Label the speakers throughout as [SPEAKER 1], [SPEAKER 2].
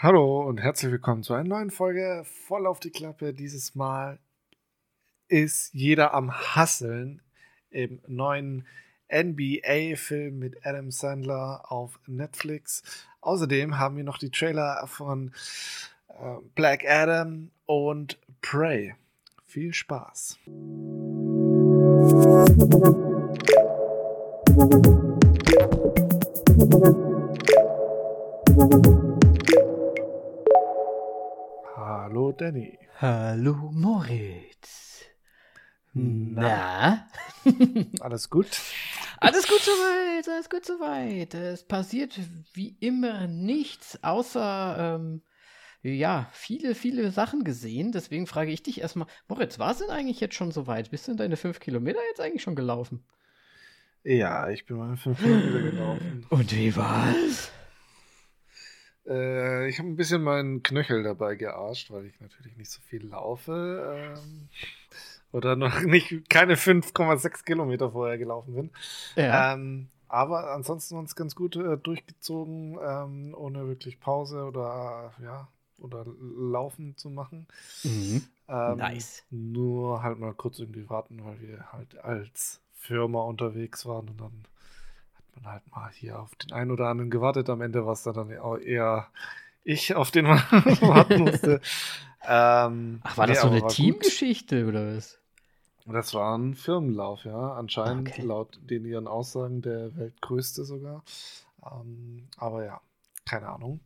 [SPEAKER 1] Hallo und herzlich willkommen zu einer neuen Folge voll auf die Klappe. Dieses Mal ist jeder am Hasseln im neuen NBA-Film mit Adam Sandler auf Netflix. Außerdem haben wir noch die Trailer von äh, Black Adam und Prey. Viel Spaß. Hallo Danny.
[SPEAKER 2] Hallo Moritz. Na?
[SPEAKER 1] Alles gut?
[SPEAKER 2] Alles gut soweit, alles gut soweit. Es passiert wie immer nichts, außer, ähm, ja, viele, viele Sachen gesehen. Deswegen frage ich dich erstmal, Moritz, war es denn eigentlich jetzt schon soweit? Bist du in deine fünf Kilometer jetzt eigentlich schon gelaufen?
[SPEAKER 1] Ja, ich bin mal fünf Kilometer gelaufen.
[SPEAKER 2] Und wie war's?
[SPEAKER 1] Äh, ich habe ein bisschen meinen Knöchel dabei gearscht, weil ich natürlich nicht so viel laufe. Ähm, oder noch nicht keine 5,6 Kilometer vorher gelaufen bin.
[SPEAKER 2] Ja.
[SPEAKER 1] Ähm, aber ansonsten uns ganz gut äh, durchgezogen, ähm, ohne wirklich Pause oder äh, ja, oder Laufen zu machen.
[SPEAKER 2] Mhm.
[SPEAKER 1] Ähm,
[SPEAKER 2] Nice.
[SPEAKER 1] Nur halt mal kurz irgendwie warten, weil wir halt als Firma unterwegs waren und dann man halt mal hier auf den einen oder anderen gewartet. Am Ende war es dann eher ich, auf den man warten musste. Ähm,
[SPEAKER 2] Ach, war das
[SPEAKER 1] nee,
[SPEAKER 2] so
[SPEAKER 1] aber
[SPEAKER 2] eine. Teamgeschichte oder was?
[SPEAKER 1] Das war ein Firmenlauf, ja. Anscheinend
[SPEAKER 2] Okay.
[SPEAKER 1] laut den ihren Aussagen der weltgrößte sogar. Ähm, aber ja, keine Ahnung.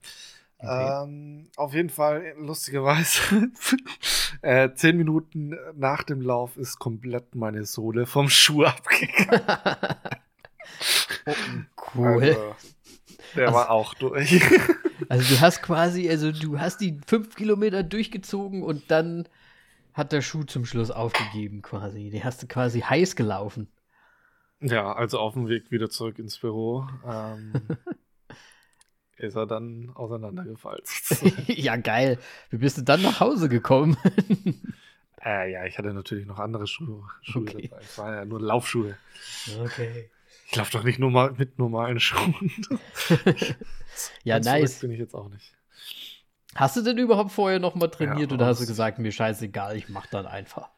[SPEAKER 2] Okay.
[SPEAKER 1] Ähm, auf jeden Fall, lustigerweise, äh, zehn Minuten nach dem Lauf ist komplett meine Sohle vom Schuh abgegangen.
[SPEAKER 2] Cool.
[SPEAKER 1] Also, der
[SPEAKER 2] Also-
[SPEAKER 1] war auch durch.
[SPEAKER 2] Also du hast quasi, also du hast die fünf Kilometer durchgezogen und dann hat der Schuh zum Schluss aufgegeben quasi. Die hast du quasi heiß gelaufen.
[SPEAKER 1] ja, also auf dem Weg wieder zurück ins Büro ähm, ist er dann auseinandergefallen.
[SPEAKER 2] ja, geil. Wie bist du dann nach Hause gekommen?
[SPEAKER 1] Äh, ja, ich hatte natürlich noch andere Schuhe, Schuhe
[SPEAKER 2] Okay.
[SPEAKER 1] dabei. Es waren ja nur Laufschuhe.
[SPEAKER 2] Okay.
[SPEAKER 1] Ich laufe doch nicht nur mal mit normalen Schuhen.
[SPEAKER 2] Ja,
[SPEAKER 1] Ganz
[SPEAKER 2] nice.
[SPEAKER 1] bin ich jetzt auch nicht.
[SPEAKER 2] Hast du denn überhaupt vorher noch mal trainiert
[SPEAKER 1] Ja,
[SPEAKER 2] oder hast du gesagt, mir scheißegal, ich mach dann einfach?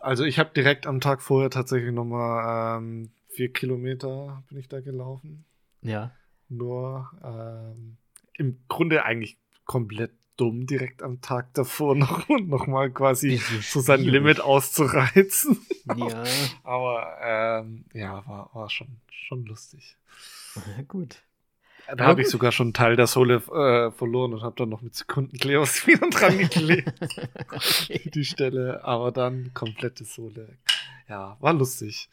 [SPEAKER 1] Also ich habe direkt am Tag vorher tatsächlich nochmal ähm, vier Kilometer bin ich da gelaufen.
[SPEAKER 2] Ja.
[SPEAKER 1] Nur ähm, im Grunde eigentlich komplett dumm, direkt am Tag davor noch, noch mal quasi so sein. Limit auszureizen.
[SPEAKER 2] Ja,
[SPEAKER 1] Aber ähm, ja, war, war schon, schon lustig.
[SPEAKER 2] gut.
[SPEAKER 1] Da habe ich sogar schon einen Teil der Sohle äh, verloren und habe dann noch mit Sekundenkleos wieder dran geklebt,
[SPEAKER 2] okay.
[SPEAKER 1] die Stelle. Aber dann komplette Sohle. Ja, war lustig.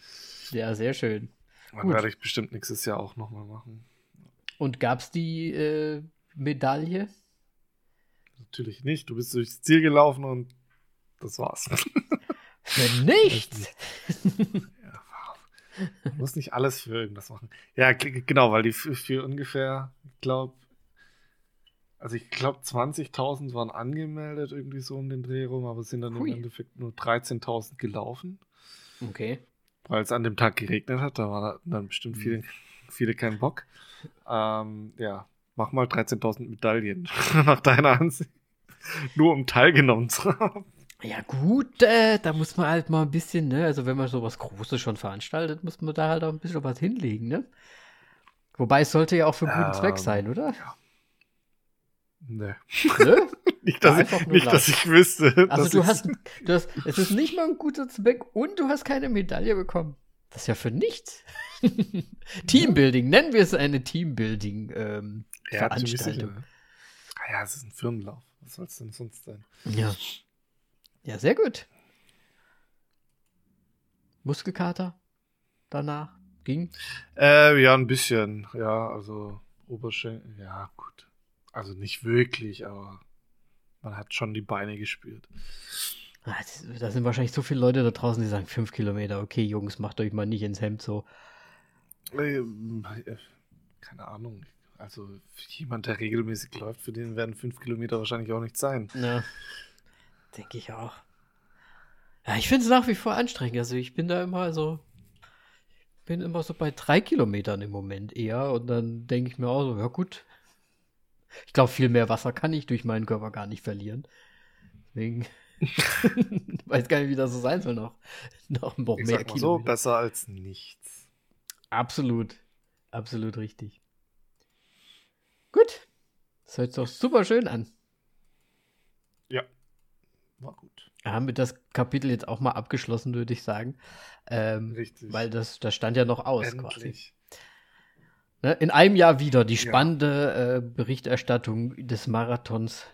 [SPEAKER 2] Ja, sehr schön.
[SPEAKER 1] Dann
[SPEAKER 2] Gut.
[SPEAKER 1] werde ich bestimmt nächstes Jahr auch nochmal machen.
[SPEAKER 2] Und gab's die äh, Medaille?
[SPEAKER 1] Natürlich nicht. Du bist durchs Ziel gelaufen und das war's.
[SPEAKER 2] Für nichts!
[SPEAKER 1] ja, man muss nicht alles für irgendwas machen. Ja, genau, weil die für, für ungefähr, ich glaube, also ich glaube 20.000 waren angemeldet, irgendwie so um den Dreh rum, aber es sind dann
[SPEAKER 2] Hui.
[SPEAKER 1] im Endeffekt nur 13.000 gelaufen,
[SPEAKER 2] Okay.
[SPEAKER 1] weil es an dem Tag geregnet hat. Da waren dann bestimmt viele, viele keinen Bock. Ähm, ja, mach mal 13.000 Medaillen nach deiner Ansicht. Nur um teilgenommen zu haben.
[SPEAKER 2] Ja, gut, äh, da muss man halt mal ein bisschen, ne? Also, wenn man sowas Großes schon veranstaltet, muss man da halt auch ein bisschen was hinlegen, ne? Wobei es sollte ja auch für guten Zweck
[SPEAKER 1] Ähm,
[SPEAKER 2] sein, oder?
[SPEAKER 1] Nee.
[SPEAKER 2] Ne?
[SPEAKER 1] Nicht, dass, ich, nicht, dass ich wüsste.
[SPEAKER 2] Also du hast, du hast, es ist nicht mal ein guter Zweck und du hast keine Medaille bekommen. Das ist ja für nichts. Teambuilding, nennen wir es eine Teambuilding ähm,
[SPEAKER 1] Ja. Ah ja, es ist ein Firmenlauf. Was soll es denn sonst sein?
[SPEAKER 2] Ja. Ja, sehr gut. Muskelkater danach ging.
[SPEAKER 1] Äh, ja, ein bisschen. Ja, also Oberschenkel. Ja, gut. Also nicht wirklich, aber man hat schon die Beine gespürt.
[SPEAKER 2] Ah, Da sind wahrscheinlich so viele Leute da draußen, die sagen, fünf Kilometer, okay, Jungs, macht euch mal nicht ins Hemd so.
[SPEAKER 1] Ähm, äh, keine Ahnung. Also jemand, der regelmäßig läuft, für den werden fünf Kilometer wahrscheinlich auch nicht sein.
[SPEAKER 2] Ja. Denke ich auch. Ja, ich finde es nach wie vor anstrengend. Also ich bin da immer so, bin immer so bei drei Kilometern im Moment eher und dann denke ich mir auch so, ja gut, Ich glaube, viel mehr Wasser kann ich durch meinen Körper gar nicht verlieren. Deswegen weiß gar nicht, wie das so sein soll noch. Noch, noch
[SPEAKER 1] Ich
[SPEAKER 2] mehr
[SPEAKER 1] sag mal
[SPEAKER 2] Kilometer.
[SPEAKER 1] so, besser als nichts.
[SPEAKER 2] Absolut. Absolut richtig. Gut. Das hört sich doch super schön an.
[SPEAKER 1] Ja. War gut.
[SPEAKER 2] Haben wir das Kapitel jetzt auch mal abgeschlossen, würde ich sagen. Ähm,
[SPEAKER 1] Richtig.
[SPEAKER 2] weil das, das stand ja noch aus quasi.
[SPEAKER 1] Endlich.
[SPEAKER 2] Ne? In einem Jahr wieder die
[SPEAKER 1] Ja.
[SPEAKER 2] spannende äh, Berichterstattung des Marathons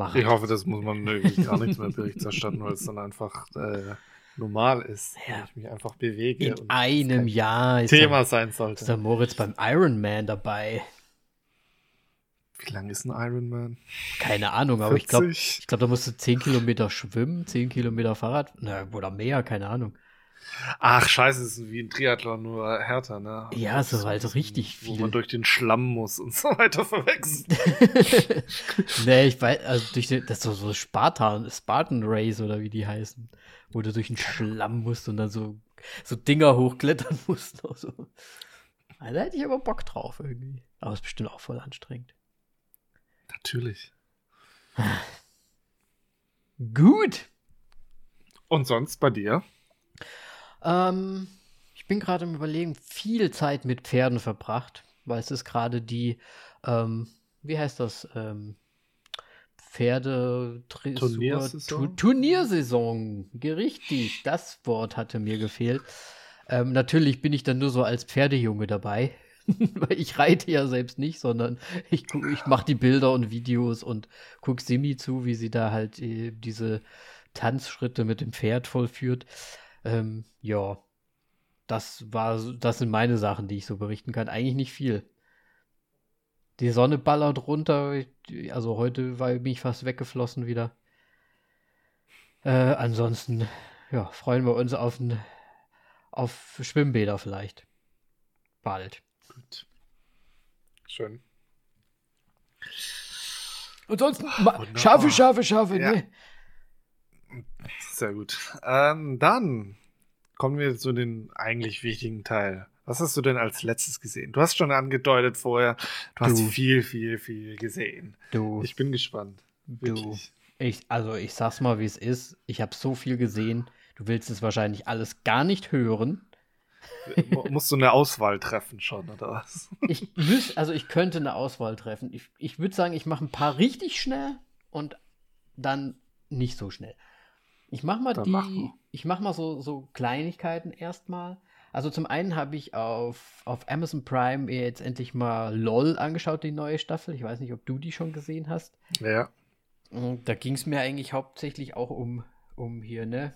[SPEAKER 2] machen.
[SPEAKER 1] Ich hoffe, das muss man wirklich gar nichts mehr Bericht erstatten, weil es dann einfach äh, normal ist.
[SPEAKER 2] Ja.
[SPEAKER 1] Ich mich einfach bewege.
[SPEAKER 2] In einem Jahr ist
[SPEAKER 1] Thema
[SPEAKER 2] der,
[SPEAKER 1] sein
[SPEAKER 2] ist der
[SPEAKER 1] sollte.
[SPEAKER 2] Moritz beim Ironman dabei.
[SPEAKER 1] Wie lang ist ein Ironman?
[SPEAKER 2] Keine Ahnung, aber ich glaube,
[SPEAKER 1] 40?
[SPEAKER 2] ich glaube, da musst du 10 Kilometer schwimmen, 10 Kilometer Fahrrad, na, oder mehr, keine Ahnung.
[SPEAKER 1] Ach, scheiße, es ist wie ein Triathlon, nur härter, ne?
[SPEAKER 2] Ja, so halt
[SPEAKER 1] bisschen,
[SPEAKER 2] richtig
[SPEAKER 1] Wo
[SPEAKER 2] viel.
[SPEAKER 1] man durch den Schlamm muss und so weiter verwechselt.
[SPEAKER 2] nee, ich weiß, also durch den, das ist so, so Spartan, Spartan Race oder wie die heißen, wo du durch den Schlamm musst und dann so, so Dinger hochklettern musst. So. Also, da hätte ich aber Bock drauf irgendwie. Aber ist bestimmt auch voll anstrengend.
[SPEAKER 1] Natürlich.
[SPEAKER 2] Gut.
[SPEAKER 1] Und sonst bei dir?
[SPEAKER 2] Ähm, ich bin gerade im Überlegen, viel Zeit mit Pferden verbracht, weil es ist gerade die, ähm, wie heißt das, ähm, Pferde
[SPEAKER 1] Turniersaison?
[SPEAKER 2] Tu Turniersaison, richtig, das Wort hatte mir gefehlt. Ähm, natürlich bin ich dann nur so als Pferdejunge dabei, weil ich reite ja selbst nicht, sondern ich, ich mache die Bilder und Videos und gucke Simi zu, wie sie da halt äh, diese Tanzschritte mit dem Pferd vollführt. Ähm, ja, das war, das sind meine Sachen, die ich so berichten kann. Eigentlich nicht viel. Die Sonne ballert runter. Also heute war, bin ich fast weggeflossen wieder. Äh, ansonsten, ja, freuen wir uns auf, ein, auf Schwimmbäder vielleicht. Bald.
[SPEAKER 1] Gut. Schön.
[SPEAKER 2] Ansonsten,
[SPEAKER 1] Wunderbar.
[SPEAKER 2] Schafe, Schafe, Schafe,
[SPEAKER 1] Ja.
[SPEAKER 2] ne?
[SPEAKER 1] Sehr gut. Ähm, dann kommen wir zu den eigentlich wichtigen Teil. Was hast du denn als letztes gesehen? Du hast schon angedeutet vorher, du hast
[SPEAKER 2] Du.
[SPEAKER 1] viel, viel, viel gesehen.
[SPEAKER 2] Du,
[SPEAKER 1] Ich bin gespannt.
[SPEAKER 2] du.
[SPEAKER 1] Wirklich.
[SPEAKER 2] Ich, also ich sag's mal, wie es ist. Ich habe so viel gesehen. Du willst es wahrscheinlich alles gar nicht hören.
[SPEAKER 1] Mu- Musst du eine Auswahl treffen schon, oder was?
[SPEAKER 2] Ich müß, also ich könnte eine Auswahl treffen. Ich, ich würde sagen, ich mache ein paar richtig schnell und dann nicht so schnell. Ich mache mal
[SPEAKER 1] Dann
[SPEAKER 2] die,
[SPEAKER 1] mach mal.
[SPEAKER 2] ich mache mal so, so Kleinigkeiten erstmal. Also zum einen habe ich auf, auf Amazon Prime jetzt endlich mal LOL angeschaut, die neue Staffel. Ich weiß nicht, ob du die schon gesehen hast.
[SPEAKER 1] Ja.
[SPEAKER 2] Und Da ging es mir eigentlich hauptsächlich auch um, um hier, ne,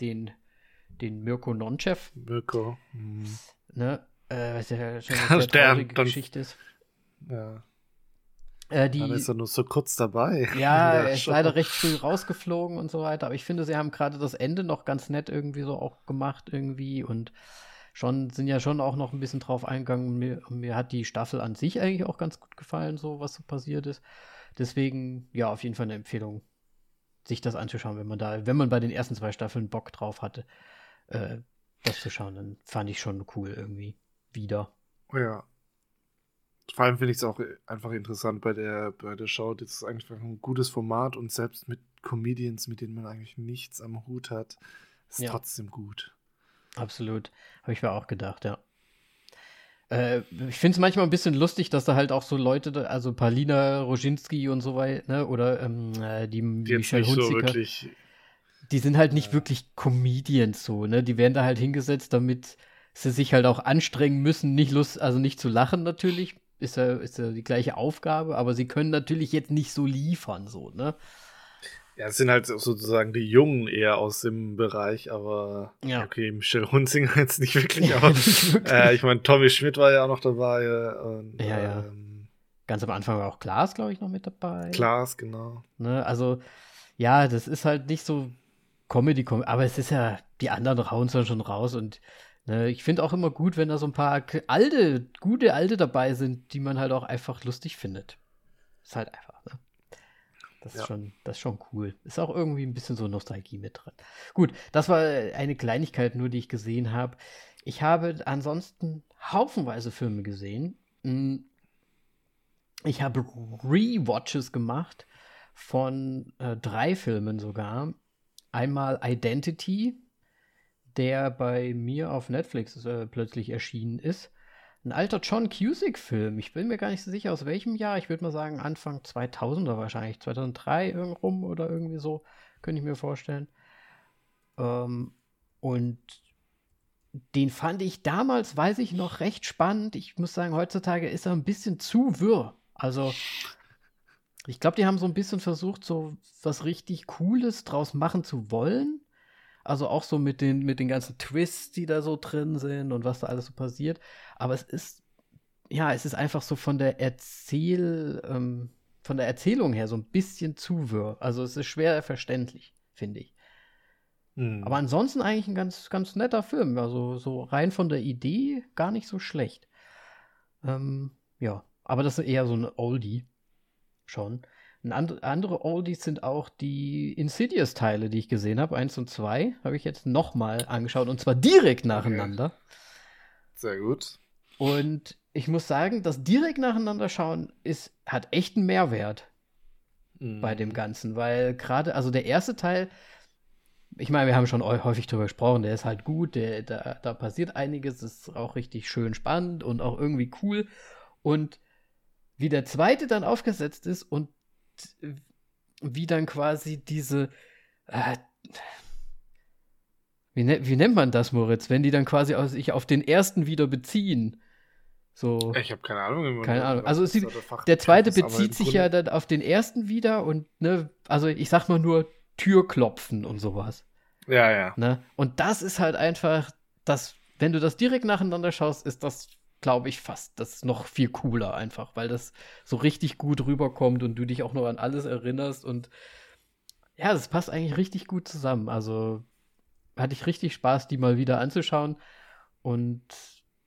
[SPEAKER 2] den, den Mirko Nonchev,
[SPEAKER 1] Mirko. Hm.
[SPEAKER 2] ne, äh, was ja schon eine sehr traurige Geschichte ist.
[SPEAKER 1] Ja.
[SPEAKER 2] Äh, die,
[SPEAKER 1] ist er nur so kurz dabei.
[SPEAKER 2] Ja, er ist leider recht früh rausgeflogen und so weiter. Aber ich finde, sie haben gerade das Ende noch ganz nett irgendwie so auch gemacht irgendwie und schon sind ja schon auch noch ein bisschen drauf eingegangen. Mir, mir hat die Staffel an sich eigentlich auch ganz gut gefallen, so was so passiert ist. Deswegen, ja, auf jeden Fall eine Empfehlung, sich das anzuschauen, wenn man da, wenn man bei den ersten zwei Staffeln Bock drauf hatte, äh, das zu schauen, dann fand ich schon cool irgendwie. Wieder.
[SPEAKER 1] Ja. Vor allem finde ich es auch einfach interessant bei der, bei der Show. Das ist eigentlich ein gutes Format und selbst mit Comedians, mit denen man eigentlich nichts am Hut hat, ist
[SPEAKER 2] Ja.
[SPEAKER 1] trotzdem gut.
[SPEAKER 2] Absolut. Habe ich mir auch gedacht, ja. Äh, ich finde es manchmal ein bisschen lustig, dass da halt auch so Leute, also Palina Roginski und so weiter, ne, oder ähm, äh, die,
[SPEAKER 1] Die
[SPEAKER 2] Michelle
[SPEAKER 1] so
[SPEAKER 2] Hunziker,
[SPEAKER 1] wirklich.
[SPEAKER 2] die sind halt nicht
[SPEAKER 1] Ja.
[SPEAKER 2] wirklich Comedians so, ne? Die werden da halt hingesetzt, damit sie sich halt auch anstrengen müssen, nicht Lust, also nicht zu lachen natürlich, ist ja, ist ja die gleiche Aufgabe, aber sie können natürlich jetzt nicht so liefern, so, ne?
[SPEAKER 1] Ja, es sind halt sozusagen die Jungen eher aus dem Bereich, aber
[SPEAKER 2] Ja.
[SPEAKER 1] okay, Michelle Hunzinger jetzt nicht wirklich, aber
[SPEAKER 2] Nicht wirklich.
[SPEAKER 1] äh, ich meine, Tommy Schmidt war ja auch noch dabei. äh, Und,
[SPEAKER 2] Ja, ja.
[SPEAKER 1] Ähm,
[SPEAKER 2] Ganz am Anfang war auch Klaas, glaube ich, noch mit dabei.
[SPEAKER 1] Klaas, genau.
[SPEAKER 2] Ne, also, ja, das ist halt nicht so Comedy, -Com aber es ist ja, die anderen hauen es dann schon raus und ich finde auch immer gut, wenn da so ein paar alte, gute Alte dabei sind, die man halt auch einfach lustig findet. Ist halt einfach, ne? Das ist,
[SPEAKER 1] Ja.
[SPEAKER 2] schon, das ist schon cool. Ist auch irgendwie ein bisschen so Nostalgie mit drin. Gut, das war eine Kleinigkeit nur, die ich gesehen habe. Ich habe ansonsten haufenweise Filme gesehen. Mm, ich habe Rewatches gemacht von äh, drei Filmen sogar. Einmal Identity, der bei mir auf Netflix äh, plötzlich erschienen ist. Ein alter John Cusick-Film. Ich bin mir gar nicht so sicher, aus welchem Jahr. Ich würde mal sagen, Anfang 2000er wahrscheinlich. 2003 rum oder irgendwie so, könnte ich mir vorstellen. Ähm, und den fand ich damals, weiß ich noch, recht spannend. Ich muss sagen, heutzutage ist er ein bisschen zu wirr. Also, ich glaube, die haben so ein bisschen versucht, so was richtig Cooles draus machen zu wollen. Also auch so mit den, mit den ganzen Twists, die da so drin sind und was da alles so passiert. Aber es ist, ja, es ist einfach so von der Erzähl, ähm, von der Erzählung her so ein bisschen zu wirr. Also es ist schwer verständlich, finde ich. Mhm. Aber ansonsten eigentlich ein ganz, ganz netter Film. Also so rein von der Idee gar nicht so schlecht. Ähm, ja, aber das ist eher so ein Oldie schon. And andere Oldies sind auch die Insidious-Teile, die ich gesehen habe. Eins und zwei habe ich jetzt nochmal angeschaut und zwar direkt nacheinander.
[SPEAKER 1] Sehr gut.
[SPEAKER 2] Und ich muss sagen, das direkt nacheinander schauen ist, hat echt einen Mehrwert mhm. bei dem Ganzen, weil gerade, also der erste Teil, ich meine, wir haben schon häufig drüber gesprochen, der ist halt gut, der, da, da passiert einiges, ist auch richtig schön spannend und auch irgendwie cool. Und wie der zweite dann aufgesetzt ist und wie dann quasi diese. Äh, wie, ne, wie, nennt man das, Moritz? Wenn die dann quasi sich auf den ersten wieder beziehen. So.
[SPEAKER 1] Ich habe keine Ahnung.
[SPEAKER 2] Keine Ahnung. Also sie, der zweite bezieht sich ja dann auf den ersten wieder und ne, also ich sag mal nur Türklopfen und sowas.
[SPEAKER 1] Ja, ja.
[SPEAKER 2] Ne? Und das ist halt einfach, das, wenn du das direkt nacheinander schaust, ist das glaube ich, fast das ist noch viel cooler einfach, weil das so richtig gut rüberkommt und du dich auch noch an alles erinnerst und ja, das passt eigentlich richtig gut zusammen. Also hatte ich richtig Spaß, die mal wieder anzuschauen und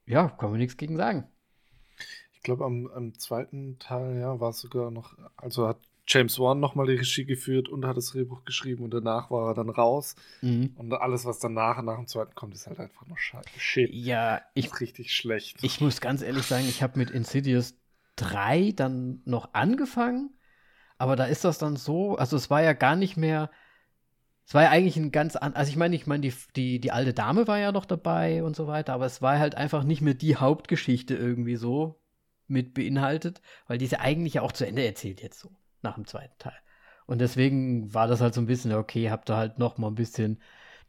[SPEAKER 2] ja, kann man nichts gegen sagen.
[SPEAKER 1] Ich glaube, am, am, zweiten Teil, ja, war es sogar noch, also hat James Wan nochmal die Regie geführt und hat das Drehbuch geschrieben und danach war er dann raus. Mhm. Und alles, was danach nach dem zweiten kommt, ist halt einfach nur Shit.
[SPEAKER 2] Ja, ich.
[SPEAKER 1] richtig schlecht.
[SPEAKER 2] Ich muss ganz ehrlich sagen, ich habe mit Insidious 3 dann noch angefangen, aber da ist das dann so, also es war ja gar nicht mehr. Es war ja eigentlich ein ganz an, also ich meine, ich meine, die, die, die alte Dame war ja noch dabei und so weiter, aber es war halt einfach nicht mehr die Hauptgeschichte irgendwie so mit beinhaltet, weil die ist ja eigentlich ja auch zu Ende erzählt jetzt so nach dem zweiten Teil. Und deswegen war das halt so ein bisschen, okay, habt ihr halt noch mal ein bisschen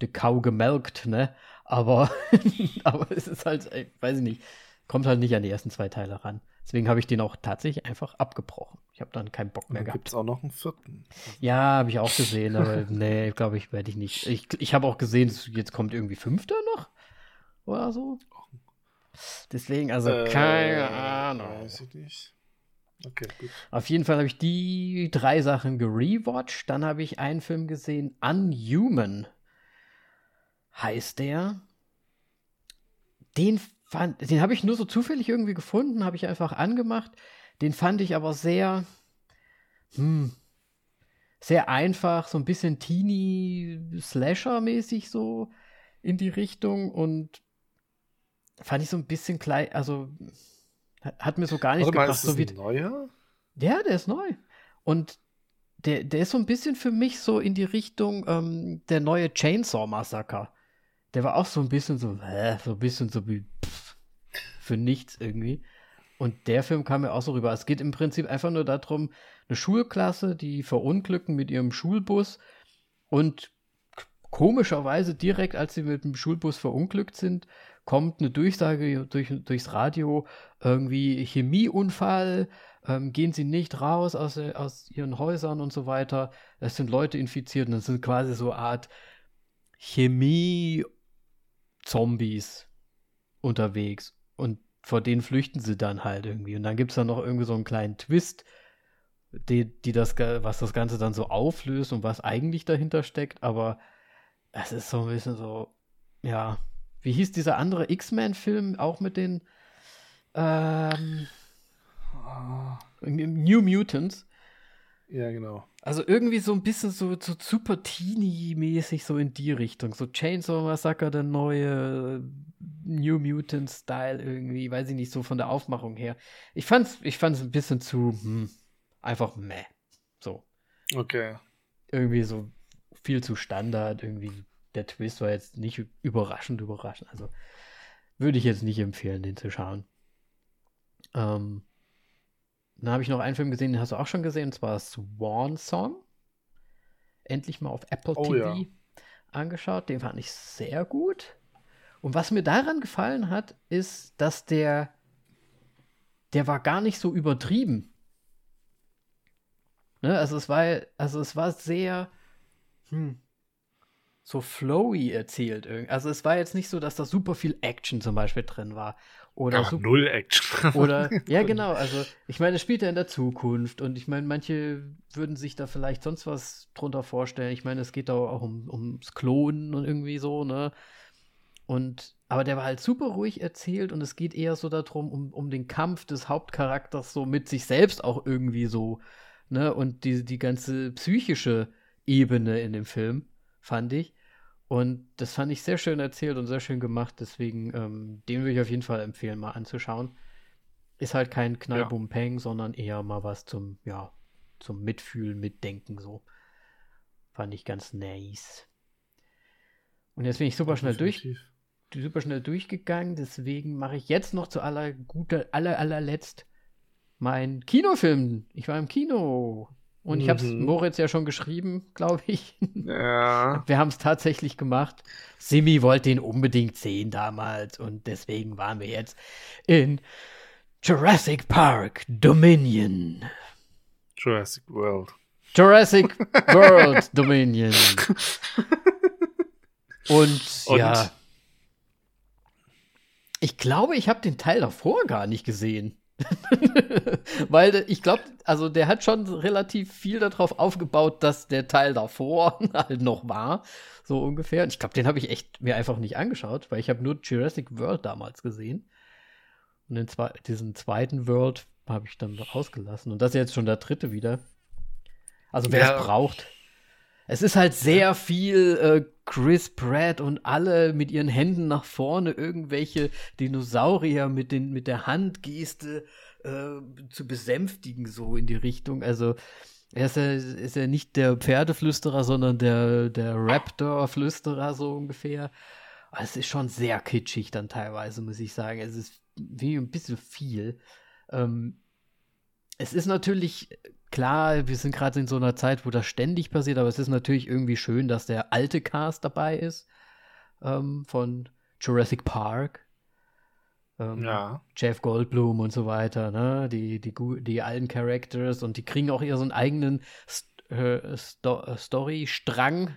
[SPEAKER 2] die Kau gemelkt, ne? Aber, aber es ist halt, ich weiß ich nicht, kommt halt nicht an die ersten zwei Teile ran. Deswegen habe ich den auch tatsächlich einfach abgebrochen. Ich habe dann keinen Bock mehr gehabt.
[SPEAKER 1] Gibt es auch noch einen vierten?
[SPEAKER 2] Ja, habe ich auch gesehen, aber nee, glaube ich, werde ich nicht. Ich, ich habe auch gesehen, jetzt kommt irgendwie fünfter noch oder so. Deswegen, also äh, keine Ahnung. Weiß ich nicht. Okay, gut. Auf jeden Fall habe ich die drei Sachen gerewatcht. Dann habe ich einen Film gesehen, Unhuman heißt der. Den den habe ich nur so zufällig irgendwie gefunden, habe ich einfach angemacht. Den fand ich aber sehr, hm, sehr einfach, so ein bisschen Teenie-Slasher-mäßig so in die Richtung und fand ich so ein bisschen klein, also hat mir so gar nicht
[SPEAKER 1] gebracht. Ist so wie neuer?
[SPEAKER 2] Ja, der ist neu. Und der, der ist so ein bisschen für mich so in die Richtung ähm, der neue Chainsaw Massacre. Der war auch so ein bisschen so, äh, so ein bisschen so wie pff, für nichts irgendwie. Und der Film kam mir auch so rüber. Es geht im Prinzip einfach nur darum, eine Schulklasse, die verunglücken mit ihrem Schulbus und komischerweise direkt, als sie mit dem Schulbus verunglückt sind, kommt eine Durchsage durch, durchs Radio, irgendwie Chemieunfall, ähm, gehen sie nicht raus aus, aus ihren Häusern und so weiter. Es sind Leute infiziert und das sind quasi so eine Art Chemie-Zombies unterwegs. Und vor denen flüchten sie dann halt irgendwie. Und dann gibt es dann noch irgendwie so einen kleinen Twist, die, die das, was das Ganze dann so auflöst und was eigentlich dahinter steckt. Aber es ist so ein bisschen so, ja, wie hieß dieser andere X-Men-Film auch mit den ähm, New Mutants?
[SPEAKER 1] Ja, genau.
[SPEAKER 2] Also irgendwie so ein bisschen so, so super teeny-mäßig so in die Richtung. So Chainsaw Massacre, der neue New Mutant-Style irgendwie, weiß ich nicht, so von der Aufmachung her. Ich fand's, ich fand's ein bisschen zu, hm, einfach meh. So.
[SPEAKER 1] Okay.
[SPEAKER 2] Irgendwie so viel zu Standard, irgendwie der Twist war jetzt nicht überraschend überraschend. Also würde ich jetzt nicht empfehlen, den zu schauen. Ähm, dann habe ich noch einen Film gesehen, den hast du auch schon gesehen, und zwar Swan Song. Endlich mal auf Apple oh, TV ja. angeschaut. Den fand ich sehr gut. Und was mir daran gefallen hat, ist, dass der, der war gar nicht so übertrieben. Ne? Also es war, also es war sehr, hm, so flowy erzählt. Also es war jetzt nicht so, dass da super viel Action zum Beispiel drin war. Oder
[SPEAKER 1] Ach, null Action.
[SPEAKER 2] oder, ja genau, also ich meine, es spielt ja in der Zukunft und ich meine, manche würden sich da vielleicht sonst was drunter vorstellen. Ich meine, es geht da auch um, ums Klonen und irgendwie so, ne? Und, aber der war halt super ruhig erzählt und es geht eher so darum, um, um den Kampf des Hauptcharakters so mit sich selbst auch irgendwie so, ne? Und die, die ganze psychische Ebene in dem Film, fand ich. Und das fand ich sehr schön erzählt und sehr schön gemacht. Deswegen, ähm, den würde ich auf jeden Fall empfehlen, mal anzuschauen. Ist halt kein Knallbum Peng, ja. sondern eher mal was zum, ja, zum Mitfühlen, Mitdenken so. Fand ich ganz nice. Und jetzt bin ich super schnell durch, super schnell durchgegangen. Deswegen mache ich jetzt noch zu aller gute, aller allerletzt mein Kinofilm. Ich war im Kino. Und ich habe es mhm. Moritz ja schon geschrieben, glaube ich.
[SPEAKER 1] Ja.
[SPEAKER 2] Wir haben es tatsächlich gemacht. Simi wollte ihn unbedingt sehen damals und deswegen waren wir jetzt in Jurassic Park Dominion.
[SPEAKER 1] Jurassic World.
[SPEAKER 2] Jurassic World Dominion. Und, und, ja. Ich glaube, ich habe den Teil davor gar nicht gesehen. Weil ich glaube, also der hat schon relativ viel darauf aufgebaut, dass der Teil davor halt noch war, so ungefähr. Und ich glaube, den habe ich echt mir einfach nicht angeschaut, weil ich habe nur Jurassic World damals gesehen. Und den zwe diesen zweiten World habe ich dann rausgelassen. Und das ist jetzt schon der dritte wieder. Also wer ja. es braucht. Es ist halt sehr viel äh, Chris Pratt und alle mit ihren Händen nach vorne irgendwelche Dinosaurier mit, den, mit der Handgeste äh, zu besänftigen, so in die Richtung. Also er ist ja, ist ja nicht der Pferdeflüsterer, sondern der, der Raptor-Flüsterer, so ungefähr. es ist schon sehr kitschig dann teilweise, muss ich sagen. Es ist wie ein bisschen viel. Ähm, es ist natürlich klar, wir sind gerade in so einer Zeit, wo das ständig passiert, aber es ist natürlich irgendwie schön, dass der alte Cast dabei ist ähm, von Jurassic Park. Ähm,
[SPEAKER 1] ja.
[SPEAKER 2] Jeff Goldblum und so weiter, ne? Die, die, die alten Characters und die kriegen auch einen eigenen St äh, Sto äh, Story-Strang,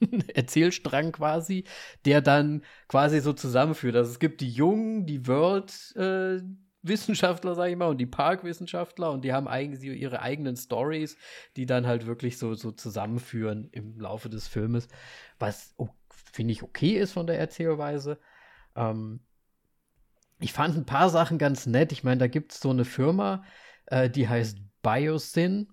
[SPEAKER 2] Erzählstrang quasi, der dann quasi so zusammenführt. Also es gibt die Jungen, die World, äh, Wissenschaftler, sag ich mal, und die Parkwissenschaftler und die haben eigentlich ihre eigenen Stories, die dann halt wirklich so, so zusammenführen im Laufe des Filmes, was oh, finde ich okay ist von der Erzählweise. Ähm, ich fand ein paar Sachen ganz nett. Ich meine, da gibt es so eine Firma, äh, die heißt Biosyn.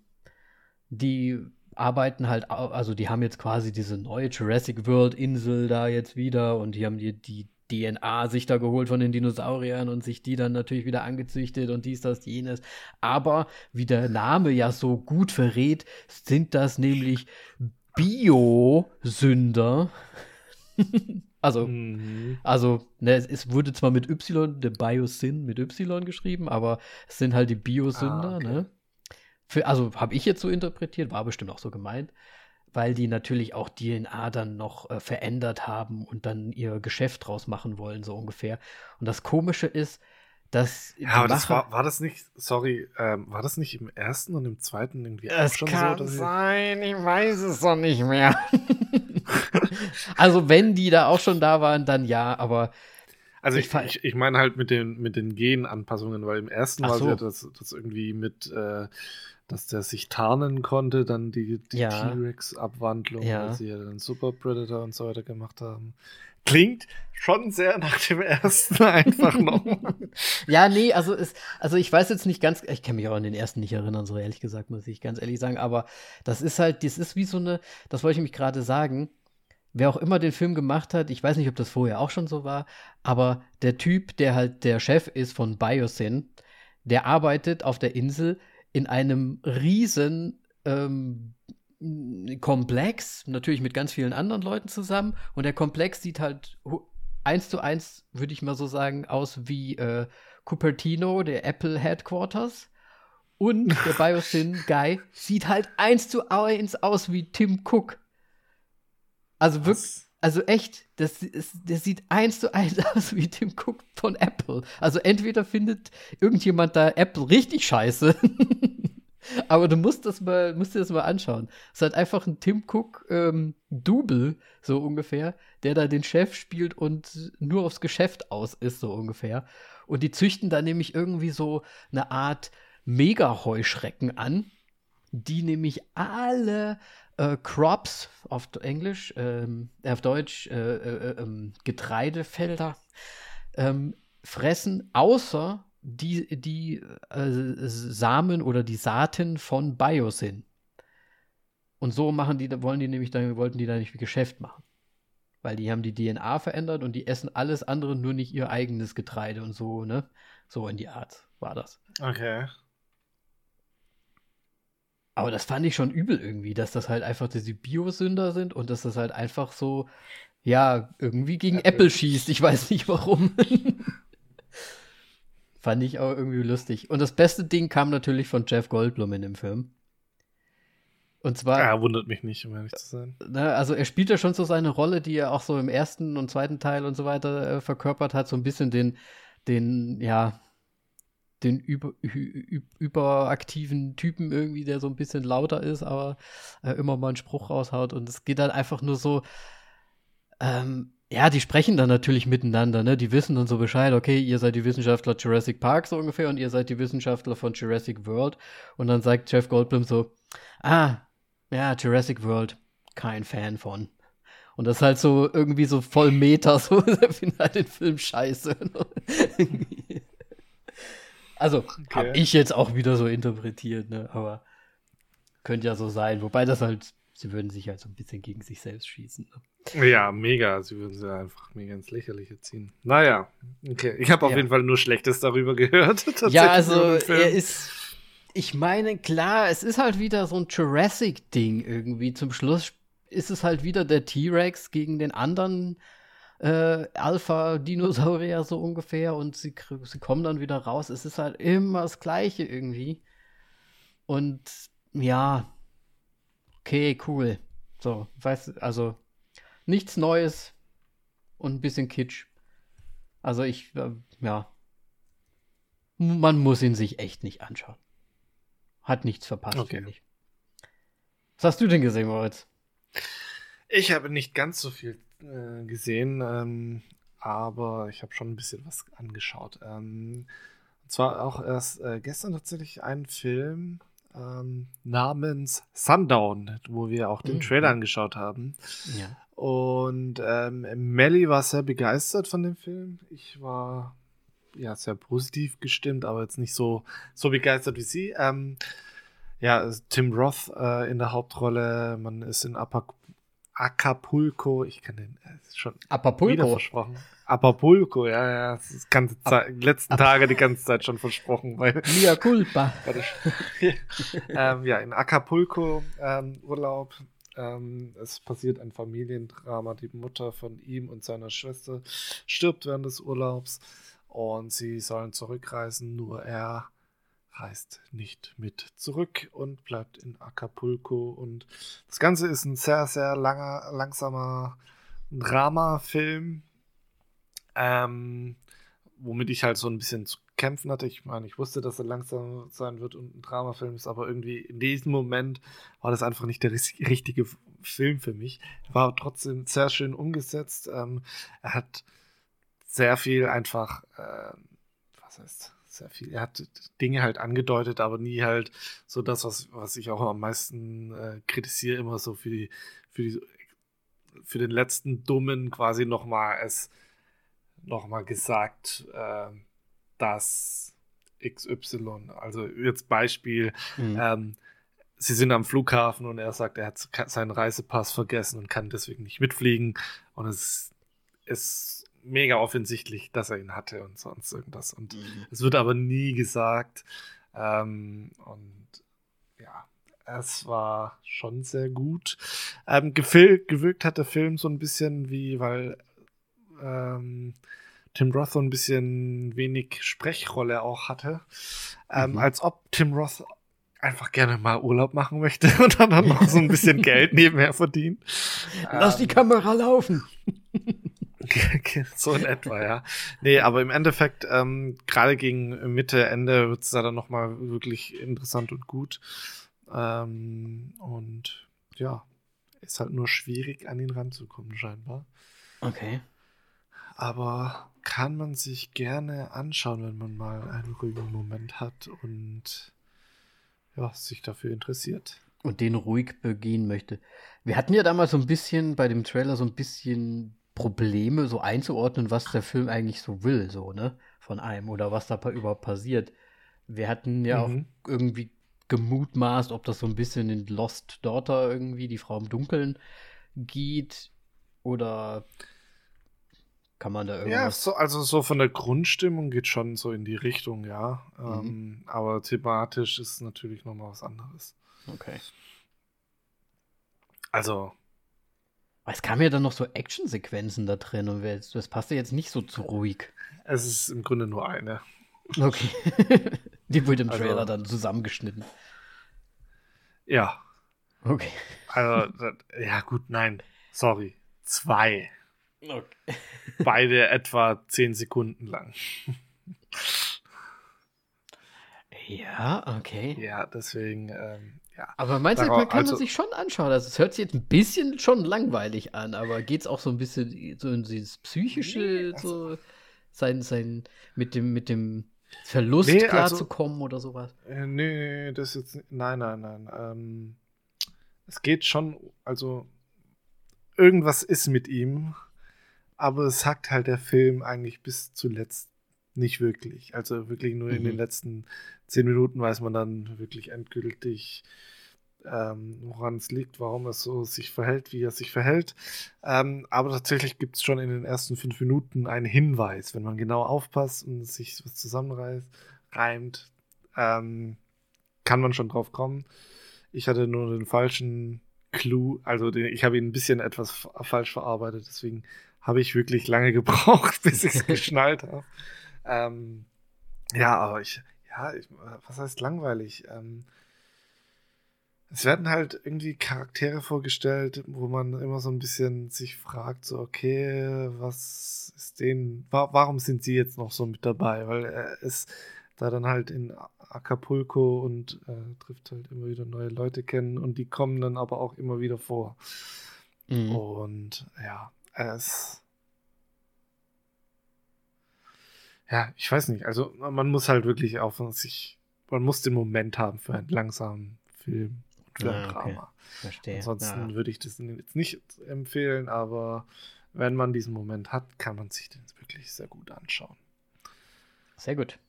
[SPEAKER 2] Die arbeiten halt, also die haben jetzt quasi diese neue Jurassic World Insel da jetzt wieder und die haben die, die DNA sich da geholt von den Dinosauriern und sich die dann natürlich wieder angezüchtet und dies, das, jenes. Aber wie der Name ja so gut verrät, sind das nämlich Biosünder. also, mhm. also ne, es, wurde zwar mit Y, der Biosyn mit Y geschrieben, aber es sind halt die Biosünder, ah, okay. ne? Für, also habe ich jetzt so interpretiert, war bestimmt auch so gemeint weil die natürlich auch DNA dann noch äh, verändert haben und dann ihr Geschäft draus machen wollen, so ungefähr. Und das Komische ist, dass.
[SPEAKER 1] Ja, aber das war, war das nicht, sorry, ähm, war das nicht im ersten und im zweiten irgendwie
[SPEAKER 2] es auch schon kann so? sein, ich weiß es noch nicht mehr. also, wenn die da auch schon da waren, dann ja, aber.
[SPEAKER 1] Also ich, ich, ich meine halt mit den, mit den Genanpassungen, weil im ersten war so. ja das, das irgendwie mit äh, dass der sich tarnen konnte, dann die, die
[SPEAKER 2] Ja.
[SPEAKER 1] T-Rex-Abwandlung,
[SPEAKER 2] Ja.
[SPEAKER 1] weil sie ja dann Super Predator und so weiter gemacht haben. Klingt schon sehr nach dem ersten einfach noch.
[SPEAKER 2] Ja, nee, also es, also ich weiß jetzt nicht ganz, ich kann mich auch an den ersten nicht erinnern, so ehrlich gesagt, muss ich ganz ehrlich sagen, aber das ist halt, das ist wie so eine, das wollte ich mich gerade sagen, wer auch immer den Film gemacht hat, ich weiß nicht, ob das vorher auch schon so war, aber der Typ, der halt der Chef ist von Biosyn, der arbeitet auf der Insel in einem riesen ähm, Komplex, natürlich mit ganz vielen anderen Leuten zusammen. Und der Komplex sieht halt eins zu eins, würde ich mal so sagen, aus wie äh, Cupertino, der Apple Headquarters. Und der Biosyn Guy sieht halt eins zu eins aus wie Tim Cook. Also wirklich? Also echt, das ist, der sieht eins zu eins aus wie Tim Cook von Apple. Also entweder findet irgendjemand da Apple richtig scheiße, aber du musst das mal, musst dir das mal anschauen. Es ist halt einfach ein Tim Cook ähm, Double, so ungefähr, der da den Chef spielt und nur aufs Geschäft aus ist, so ungefähr. Und die züchten da nämlich irgendwie so eine Art Mega-Heuschrecken an, die nämlich alle äh, Crops auf Englisch, ähm, äh, auf Deutsch äh, äh, ähm, Getreidefelder ähm, fressen, außer die, die äh, Samen oder die Saaten von Biosyn. Und so machen die, wollen die nämlich dann, wollten die da nicht Geschäft machen. Weil die haben die DNA verändert und die essen alles andere, nur nicht ihr eigenes Getreide und so, ne? So in die Art war das.
[SPEAKER 1] Okay.
[SPEAKER 2] Aber das fand ich schon übel irgendwie, dass das halt einfach diese Biosünder sind und dass das halt einfach so, ja, irgendwie gegen
[SPEAKER 1] Apple.
[SPEAKER 2] Apple schießt. Ich weiß nicht warum. fand ich auch irgendwie lustig. Und das beste Ding kam natürlich von Jeff Goldblum in dem Film. Und zwar,
[SPEAKER 1] Ja, wundert mich nicht, um ehrlich zu sein.
[SPEAKER 2] ne, also er spielt ja schon so seine Rolle, die er auch so im ersten und zweiten Teil und so weiter äh, verkörpert hat, so ein bisschen den, den, ja, den über, überaktiven Typen irgendwie, der so ein bisschen lauter ist, aber äh, immer mal einen Spruch raushaut. Und es geht dann einfach nur so, ähm, ja, die sprechen dann natürlich miteinander, ne? Die wissen dann so Bescheid, okay, ihr seid die Wissenschaftler Jurassic Park so ungefähr und ihr seid die Wissenschaftler von Jurassic World. Und dann sagt Jeff Goldblum so, ah, ja, Jurassic World, kein Fan von. Und das ist halt so irgendwie so voll Meta, so, ich finde halt den Film scheiße. also,
[SPEAKER 1] Okay.
[SPEAKER 2] hab ich jetzt auch wieder so interpretiert, ne? Aber könnte ja so sein. Wobei das halt, sie würden sich halt so ein bisschen gegen sich selbst schießen. Ne?
[SPEAKER 1] Ja, mega. Sie würden sie einfach mega ins Lächerliche ziehen. Naja, okay. Ich habe auf
[SPEAKER 2] Ja.
[SPEAKER 1] jeden Fall nur Schlechtes darüber gehört.
[SPEAKER 2] Ja, also er ist. Ich meine, klar, es ist halt wieder so ein Jurassic-Ding irgendwie. Zum Schluss ist es halt wieder der T-Rex gegen den anderen äh, Alpha-Dinosaurier so ungefähr und sie, sie kommen dann wieder raus. Es ist halt immer das Gleiche irgendwie. Und ja, okay, cool. So, weißt also nichts Neues und ein bisschen Kitsch. Also ich, äh, ja, man muss ihn sich echt nicht anschauen. Hat nichts verpasst,
[SPEAKER 1] Okay.
[SPEAKER 2] finde ich. Was hast du denn gesehen, Moritz?
[SPEAKER 1] Ich habe nicht ganz so viel äh, gesehen, ähm, aber ich habe schon ein bisschen was angeschaut. Ähm, und zwar auch erst äh, gestern tatsächlich einen Film ähm, namens Sundown, wo wir auch den
[SPEAKER 2] Mhm.
[SPEAKER 1] Trailer angeschaut haben.
[SPEAKER 2] Ja.
[SPEAKER 1] Und ähm, Melly war sehr begeistert von dem Film. Ich war ja sehr positiv gestimmt, aber jetzt nicht so, so begeistert wie sie. Ähm, ja, Tim Roth äh, in der Hauptrolle. Man ist in Apac Acapulco. Ich kann den äh, schon wieder
[SPEAKER 2] Acapulco.
[SPEAKER 1] versprochen. Acapulco, ja, ja. Das ist ganze Zeit, letzten
[SPEAKER 2] Ap-
[SPEAKER 1] Tage die ganze Zeit schon versprochen, weil
[SPEAKER 2] Mia culpa.
[SPEAKER 1] ähm, ja, in Acapulco ähm, Urlaub. Ähm, es passiert ein Familiendrama. Die Mutter von ihm und seiner Schwester stirbt während des Urlaubs und sie sollen zurückreisen, nur er reist nicht mit zurück und bleibt in Acapulco. Und das Ganze ist ein sehr, sehr langer, langsamer Dramafilm, ähm, womit ich halt so ein bisschen zu kämpfen hatte. Ich meine, ich wusste, dass er langsam sein wird und ein Dramafilm ist, aber irgendwie in diesem Moment war das einfach nicht der richtige Film für mich. War trotzdem sehr schön umgesetzt. Ähm, er hat sehr viel einfach, äh, was heißt, sehr viel. Er hat Dinge halt angedeutet, aber nie halt so das, was, was ich auch am meisten äh, kritisiere, immer so für die, für die, für den letzten Dummen quasi nochmal es nochmal gesagt, äh, dass XY, also jetzt Beispiel, mhm. ähm, sie sind am Flughafen und er sagt, er hat seinen Reisepass vergessen und kann deswegen nicht mitfliegen und es ist mega offensichtlich, dass er ihn hatte und sonst irgendwas. Und mhm. es wird aber nie gesagt. Ähm, und ja, es war schon sehr gut. Ähm, gewirkt hat der Film so ein bisschen wie, weil ähm, Tim Roth so ein bisschen wenig Sprechrolle auch hatte. Ähm, mhm. Als ob Tim Roth einfach gerne mal Urlaub machen möchte und dann noch so ein bisschen Geld nebenher verdient.
[SPEAKER 2] Lass die ähm, Kamera laufen.
[SPEAKER 1] so in etwa, ja. Nee, aber im Endeffekt, ähm, gerade gegen Mitte, Ende wird es da dann nochmal wirklich interessant und gut. Ähm, und ja, ist halt nur schwierig, an ihn ranzukommen, scheinbar.
[SPEAKER 2] Okay.
[SPEAKER 1] Aber kann man sich gerne anschauen, wenn man mal einen ruhigen Moment hat und ja, sich dafür interessiert.
[SPEAKER 2] Und den ruhig begehen möchte. Wir hatten ja damals so ein bisschen bei dem Trailer so ein bisschen Probleme, so einzuordnen, was der Film eigentlich so will, so, ne? Von einem oder was da überhaupt passiert. Wir hatten ja mhm. auch irgendwie gemutmaßt, ob das so ein bisschen in Lost Daughter irgendwie, die Frau im Dunkeln, geht oder kann man da irgendwas. Ja,
[SPEAKER 1] so, also so von der Grundstimmung geht schon so in die Richtung, ja. Mhm. Ähm, aber thematisch ist natürlich nochmal was anderes.
[SPEAKER 2] Okay.
[SPEAKER 1] Also,
[SPEAKER 2] es kamen ja dann noch so Actionsequenzen da drin und das passte jetzt nicht so zu ruhig.
[SPEAKER 1] Es ist im Grunde nur eine.
[SPEAKER 2] Okay. Die wurde im also Trailer dann zusammengeschnitten.
[SPEAKER 1] Ja.
[SPEAKER 2] Okay.
[SPEAKER 1] Also, ja, gut, nein. Sorry. Zwei.
[SPEAKER 2] Okay.
[SPEAKER 1] Beide etwa zehn Sekunden lang.
[SPEAKER 2] Ja, okay.
[SPEAKER 1] Ja, deswegen, ähm, ja.
[SPEAKER 2] Aber meinst du, man kann also, man sich schon anschauen? Also es hört sich jetzt ein bisschen schon langweilig an, aber geht es auch so ein bisschen so in dieses psychische, nee, so sein, sein mit dem, mit dem Verlust nee, also klarzukommen also, oder sowas?
[SPEAKER 1] Äh, nee, das jetzt nein, nein, nein. Ähm, es geht schon, also irgendwas ist mit ihm, aber es sagt halt der Film eigentlich bis zuletzt nicht wirklich. Also wirklich nur mhm. in den mhm. letzten zehn Minuten weiß man dann wirklich endgültig, ähm, woran es liegt, warum er so sich verhält, wie er sich verhält. Ähm, aber tatsächlich gibt es schon in den ersten fünf Minuten einen Hinweis, wenn man genau aufpasst und sich was zusammenreißt, reimt, ähm, kann man schon drauf kommen. Ich hatte nur den falschen Clou, also den, ich habe ihn ein bisschen etwas falsch verarbeitet, deswegen habe ich wirklich lange gebraucht, bis ich es geschnallt habe. Ähm, ja, aber ich, ja, ich, was heißt langweilig? Ähm, es werden halt irgendwie Charaktere vorgestellt, wo man immer so ein bisschen sich fragt, so, okay, was ist denen, wa warum sind sie jetzt noch so mit dabei? Weil er ist da dann halt in Acapulco und äh, trifft halt immer wieder neue Leute kennen und die kommen dann aber auch immer wieder vor. Mhm. Und ja, es ja, ich weiß nicht. Also man muss halt wirklich auf sich, man muss den Moment haben für einen langsamen Film und für ein ah, Drama. Okay.
[SPEAKER 2] Verstehe.
[SPEAKER 1] Ansonsten ja. würde ich das jetzt nicht empfehlen, aber wenn man diesen Moment hat, kann man sich den wirklich sehr gut anschauen.
[SPEAKER 2] Sehr gut.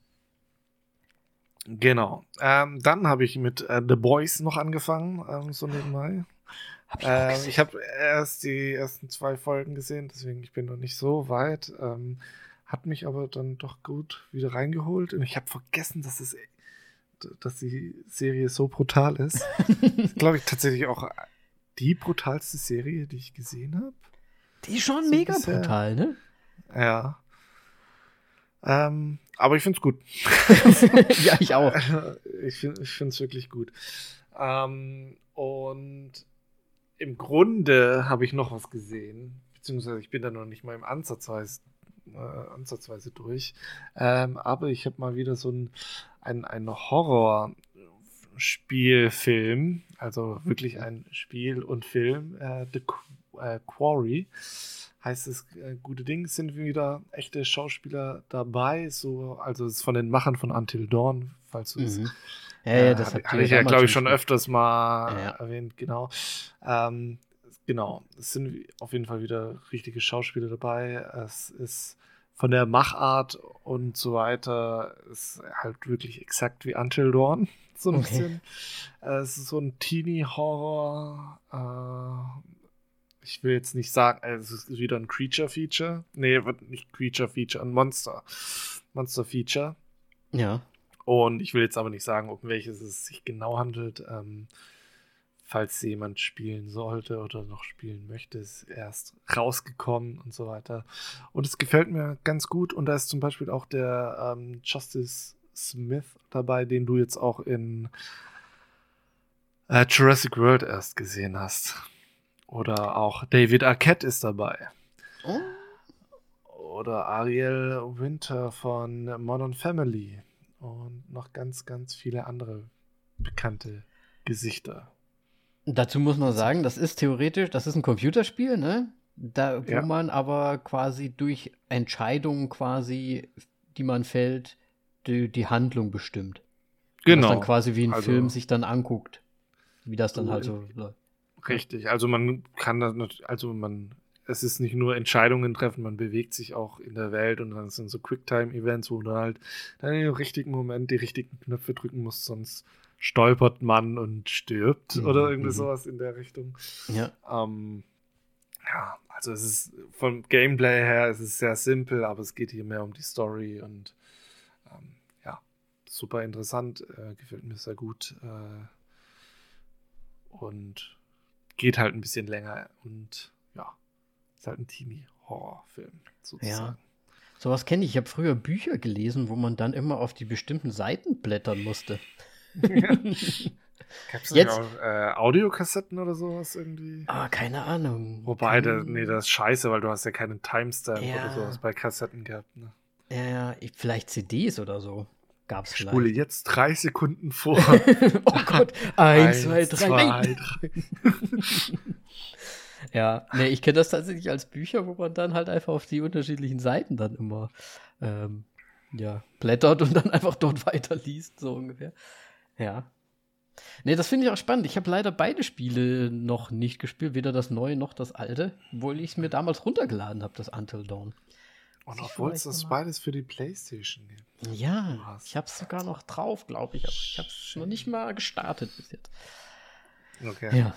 [SPEAKER 1] Genau. Ähm, dann habe ich mit äh, The Boys noch angefangen, ähm, so nebenbei. Hab ich ähm, ich habe erst die ersten zwei Folgen gesehen, deswegen ich bin noch nicht so weit. Ähm, hat mich aber dann doch gut wieder reingeholt. Und ich habe vergessen, dass es dass die Serie so brutal ist. glaube ich tatsächlich auch die brutalste Serie, die ich gesehen habe.
[SPEAKER 2] Die ist schon so mega bisher. brutal, ne?
[SPEAKER 1] Ja. Ähm, aber ich finde es gut.
[SPEAKER 2] ja, ich auch.
[SPEAKER 1] Ich finde es wirklich gut. Ähm, und im Grunde habe ich noch was gesehen, beziehungsweise ich bin da noch nicht mal im Ansatzweise äh, ansatzweise durch. Ähm, aber ich habe mal wieder so ein, ein, ein Horror-Spielfilm, also wirklich ein Spiel und Film, äh, The, äh, Quarry heißt es äh, gute Ding, sind wieder echte Schauspieler dabei. So, also es ist von den Machern von Until Dawn, falls du es.
[SPEAKER 2] Mhm. Ja, ja, das
[SPEAKER 1] habe
[SPEAKER 2] habt
[SPEAKER 1] hab ich ja, glaube ich, schon öfters mal
[SPEAKER 2] Ja.
[SPEAKER 1] erwähnt, genau. Ähm, genau, es sind auf jeden Fall wieder richtige Schauspieler dabei. Es ist von der Machart und so weiter ist halt wirklich exakt wie Until Dawn. So ein
[SPEAKER 2] Okay.
[SPEAKER 1] bisschen. Es ist so ein Teenie-Horror. Äh, ich will jetzt nicht sagen, äh, es ist wieder ein Creature-Feature. Nee, wird nicht Creature-Feature, ein Monster. Monster-Feature.
[SPEAKER 2] Ja.
[SPEAKER 1] Und ich will jetzt aber nicht sagen, um welches es sich genau handelt. Ähm, falls jemand spielen sollte oder noch spielen möchte, ist erst rausgekommen und so weiter. Und es gefällt mir ganz gut. Und da ist zum Beispiel auch der ähm, Justice Smith dabei, den du jetzt auch in äh, Jurassic World erst gesehen hast. Oder auch David Arquette ist dabei.
[SPEAKER 2] Oh.
[SPEAKER 1] Oder Ariel Winter von Modern Family. Und noch ganz, ganz viele andere bekannte Gesichter.
[SPEAKER 2] Dazu muss man sagen, das ist theoretisch, das ist ein Computerspiel, ne? Da, wo
[SPEAKER 1] Ja.
[SPEAKER 2] man aber quasi durch Entscheidungen quasi, die man fällt, die, die Handlung bestimmt. Was
[SPEAKER 1] Genau.
[SPEAKER 2] dann quasi wie ein
[SPEAKER 1] Also-
[SPEAKER 2] Film sich dann anguckt. Wie das dann halt so läuft.
[SPEAKER 1] Richtig. Also man kann das, also man, es ist nicht nur Entscheidungen treffen, man bewegt sich auch in der Welt und dann sind so Quicktime-Events, wo du halt dann im richtigen Moment die richtigen Knöpfe drücken musst, sonst stolpert man und stirbt
[SPEAKER 2] Mhm,
[SPEAKER 1] oder irgendwie
[SPEAKER 2] mhm.
[SPEAKER 1] sowas in der Richtung.
[SPEAKER 2] Ja.
[SPEAKER 1] Ähm, ja, also es ist vom Gameplay her, es ist sehr simpel, aber es geht hier mehr um die Story und ähm, ja, super interessant, äh, gefällt mir sehr gut äh, und geht halt ein bisschen länger und ja, ist halt ein Teenie-Horrorfilm sozusagen.
[SPEAKER 2] Sowas kenne ich. Ich habe früher Bücher gelesen, wo man dann immer auf die bestimmten Seiten blättern musste.
[SPEAKER 1] Gab es
[SPEAKER 2] Jetzt-
[SPEAKER 1] auch äh, Audiokassetten oder sowas irgendwie?
[SPEAKER 2] Ah, keine Ahnung.
[SPEAKER 1] Wobei,
[SPEAKER 2] Kein-
[SPEAKER 1] nee, das ist scheiße, weil du hast ja keinen Timestamp
[SPEAKER 2] Ja.
[SPEAKER 1] oder sowas bei Kassetten gehabt. Ne?
[SPEAKER 2] Ja, ja, ich- vielleicht CDs oder so. Gab's
[SPEAKER 1] Ich
[SPEAKER 2] vielleicht.
[SPEAKER 1] spule jetzt drei Sekunden vor.
[SPEAKER 2] oh Gott. Eins, zwei, drei. Nein.
[SPEAKER 1] drei.
[SPEAKER 2] Ja, nee, ich kenne das tatsächlich als Bücher, wo man dann halt einfach auf die unterschiedlichen Seiten dann immer ähm, ja, blättert und dann einfach dort weiterliest, so ungefähr. Ja. Nee, das finde ich auch spannend. Ich habe leider beide Spiele noch nicht gespielt, weder das neue noch das alte, obwohl ich es mir damals runtergeladen habe, das Until Dawn.
[SPEAKER 1] Und
[SPEAKER 2] Ich
[SPEAKER 1] obwohl es das beides für die Playstation gibt.
[SPEAKER 2] Ja, ich habe es sogar noch drauf, glaube ich, aber ich habe es noch nicht mal gestartet bis jetzt.
[SPEAKER 1] Okay.
[SPEAKER 2] Ja.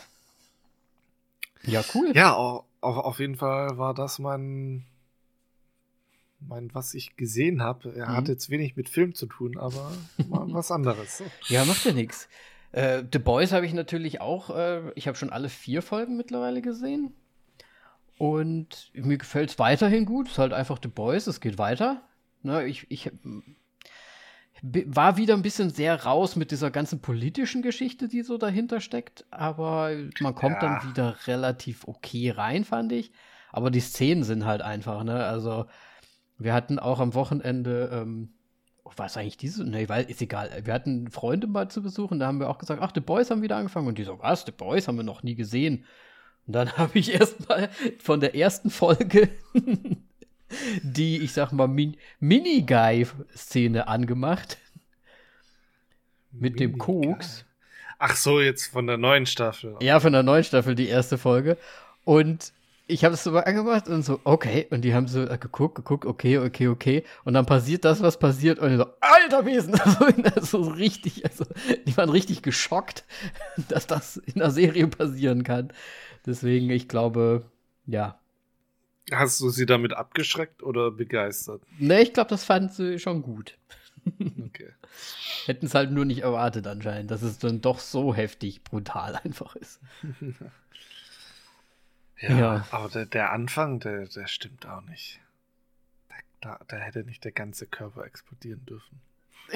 [SPEAKER 2] Ja, cool.
[SPEAKER 1] Ja, au- auf, auf jeden Fall war das mein, mein was ich gesehen habe. Er
[SPEAKER 2] Mhm.
[SPEAKER 1] hat jetzt wenig mit Film zu tun, aber mal was anderes.
[SPEAKER 2] Ja, macht ja nichts. Äh, The Boys habe ich natürlich auch, äh, ich habe schon alle vier Folgen mittlerweile gesehen. Und mir gefällt es weiterhin gut. Es ist halt einfach The Boys, es geht weiter. Ne, ich, ich war wieder ein bisschen sehr raus mit dieser ganzen politischen Geschichte, die so dahinter steckt. Aber man kommt
[SPEAKER 1] Ja.
[SPEAKER 2] dann wieder relativ okay rein, fand ich. Aber die Szenen sind halt einfach, ne? Also, wir hatten auch am Wochenende, ähm, oh, war es eigentlich diese? Nee, weil ist egal. Wir hatten Freunde mal zu besuchen, da haben wir auch gesagt, ach, The Boys haben wieder angefangen. Und die so, was? The Boys haben wir noch nie gesehen. Und dann habe ich erst mal von der ersten Folge die, ich sag mal, Min Mini-Guy-Szene angemacht. Mit dem. Koks.
[SPEAKER 1] Ach so, jetzt von der neuen Staffel.
[SPEAKER 2] Ja, von der neuen Staffel, die erste Folge. Und ich habe es so angemacht und so, okay. Und die haben so äh, geguckt, geguckt, okay, okay, okay. Und dann passiert das, was passiert. Und ich so, alter Wesen. Also, so richtig, also, die waren richtig geschockt, dass das in der Serie passieren kann. Deswegen, ich glaube, ja.
[SPEAKER 1] Hast du sie damit abgeschreckt oder begeistert?
[SPEAKER 2] Ne, ich glaube, das fand sie schon gut.
[SPEAKER 1] Okay.
[SPEAKER 2] Hätten es halt nur nicht erwartet anscheinend, dass es dann doch so heftig brutal einfach ist.
[SPEAKER 1] Ja,
[SPEAKER 2] Ja.
[SPEAKER 1] aber der, der Anfang, der, der stimmt auch nicht. Da, da, hätte nicht der ganze Körper explodieren dürfen.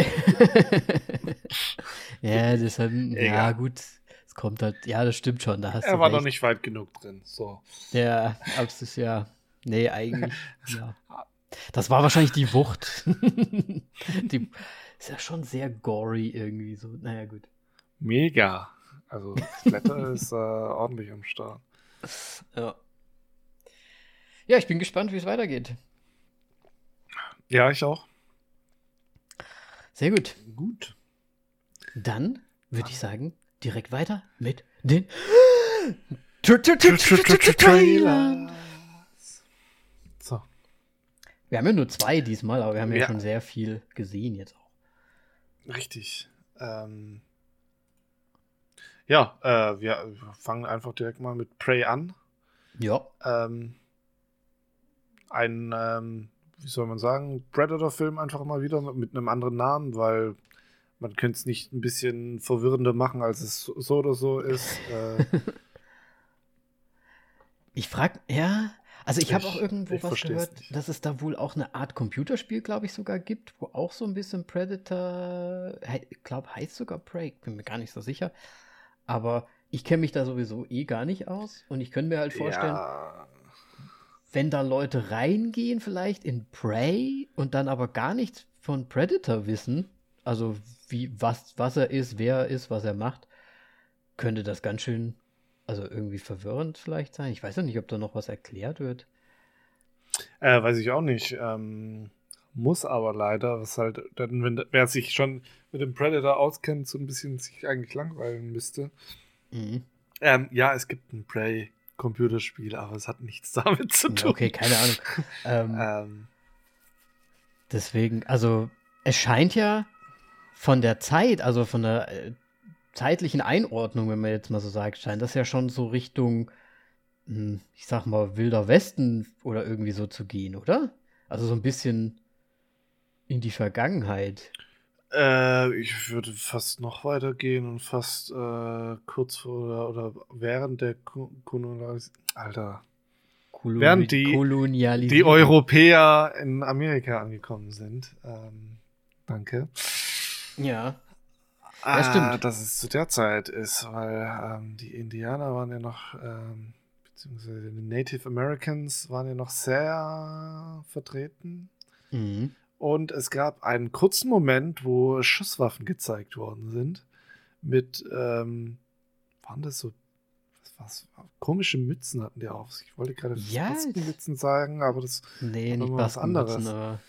[SPEAKER 2] ja, deshalb, ja
[SPEAKER 1] Egal.
[SPEAKER 2] gut, es kommt halt, ja, das stimmt schon, da hast
[SPEAKER 1] Er war
[SPEAKER 2] recht.
[SPEAKER 1] noch nicht weit genug drin. So.
[SPEAKER 2] Ja, absolut, ja. Nee, eigentlich, ja. Das war wahrscheinlich die Wucht. die ist ja schon sehr gory irgendwie so. Naja, gut.
[SPEAKER 1] Mega. Also das Blätter ist äh, ordentlich am Start.
[SPEAKER 2] Ja. Ja, ich bin gespannt, wie es weitergeht.
[SPEAKER 1] Ja, ich auch.
[SPEAKER 2] Sehr gut.
[SPEAKER 1] Gut.
[SPEAKER 2] Dann würde ich sagen, direkt weiter mit den
[SPEAKER 1] Trailer. So.
[SPEAKER 2] Wir haben ja nur zwei diesmal, aber wir haben ja,
[SPEAKER 1] Ja.
[SPEAKER 2] schon sehr viel gesehen jetzt auch.
[SPEAKER 1] Richtig. Ähm, ja, äh, wir fangen einfach direkt mal mit Prey an.
[SPEAKER 2] Ja.
[SPEAKER 1] Ähm, ein, ähm, wie soll man sagen, Predator-Film einfach mal wieder mit, einem anderen Namen, weil man könnte es nicht ein bisschen verwirrender machen, als es so oder so ist. Äh,
[SPEAKER 2] Ich frage, ja, also ich habe auch irgendwo was gehört,
[SPEAKER 1] nicht.
[SPEAKER 2] dass es da wohl auch eine Art Computerspiel, glaube ich, sogar gibt, wo auch so ein bisschen Predator, ich glaube, heißt sogar Prey, bin mir gar nicht so sicher. Aber ich kenne mich da sowieso eh gar nicht aus und ich könnte mir halt vorstellen,
[SPEAKER 1] ja,
[SPEAKER 2] wenn da Leute reingehen, vielleicht in Prey und dann aber gar nichts von Predator wissen, also wie, was, was er ist, wer er ist, was er macht, könnte das ganz schön, also irgendwie verwirrend vielleicht sein. Ich weiß ja nicht, ob da noch was erklärt wird.
[SPEAKER 1] Äh, weiß ich auch nicht. Ähm, muss aber leider, was halt, dann, wenn wer sich schon mit dem Predator auskennt, so ein bisschen sich eigentlich langweilen müsste.
[SPEAKER 2] Mhm.
[SPEAKER 1] Ähm, ja, es gibt ein Prey-Computerspiel, aber es hat nichts damit zu
[SPEAKER 2] Ja,
[SPEAKER 1] tun.
[SPEAKER 2] okay, keine Ahnung. ähm,
[SPEAKER 1] Ähm,
[SPEAKER 2] Deswegen, also es scheint ja von der Zeit, also von der äh, zeitlichen Einordnung, wenn man jetzt mal so sagt, scheint das ja schon so Richtung, hm, ich sag mal, Wilder Westen oder irgendwie so zu gehen, oder? Also so ein bisschen in die Vergangenheit.
[SPEAKER 1] äh, ich würde fast noch weitergehen und fast äh, kurz vor oder, oder während der Ko- Kolonialis Alter,
[SPEAKER 2] Koloni
[SPEAKER 1] Während die-
[SPEAKER 2] Kolonialisierung.
[SPEAKER 1] die Europäer in Amerika angekommen sind. Ähm, danke.
[SPEAKER 2] Ja,
[SPEAKER 1] Ah,
[SPEAKER 2] stimmt.
[SPEAKER 1] dass es zu der Zeit ist, weil ähm, die Indianer waren ja noch, ähm, beziehungsweise die Native Americans waren ja noch sehr vertreten.
[SPEAKER 2] mhm.
[SPEAKER 1] Und es gab einen kurzen Moment, wo Schusswaffen gezeigt worden sind. Mit, ähm, waren das so, was war's? Komische Mützen hatten die auf. Ich wollte gerade
[SPEAKER 2] Ja.
[SPEAKER 1] Mützen sagen, aber das,
[SPEAKER 2] nee, nicht
[SPEAKER 1] was anderes.
[SPEAKER 2] Aber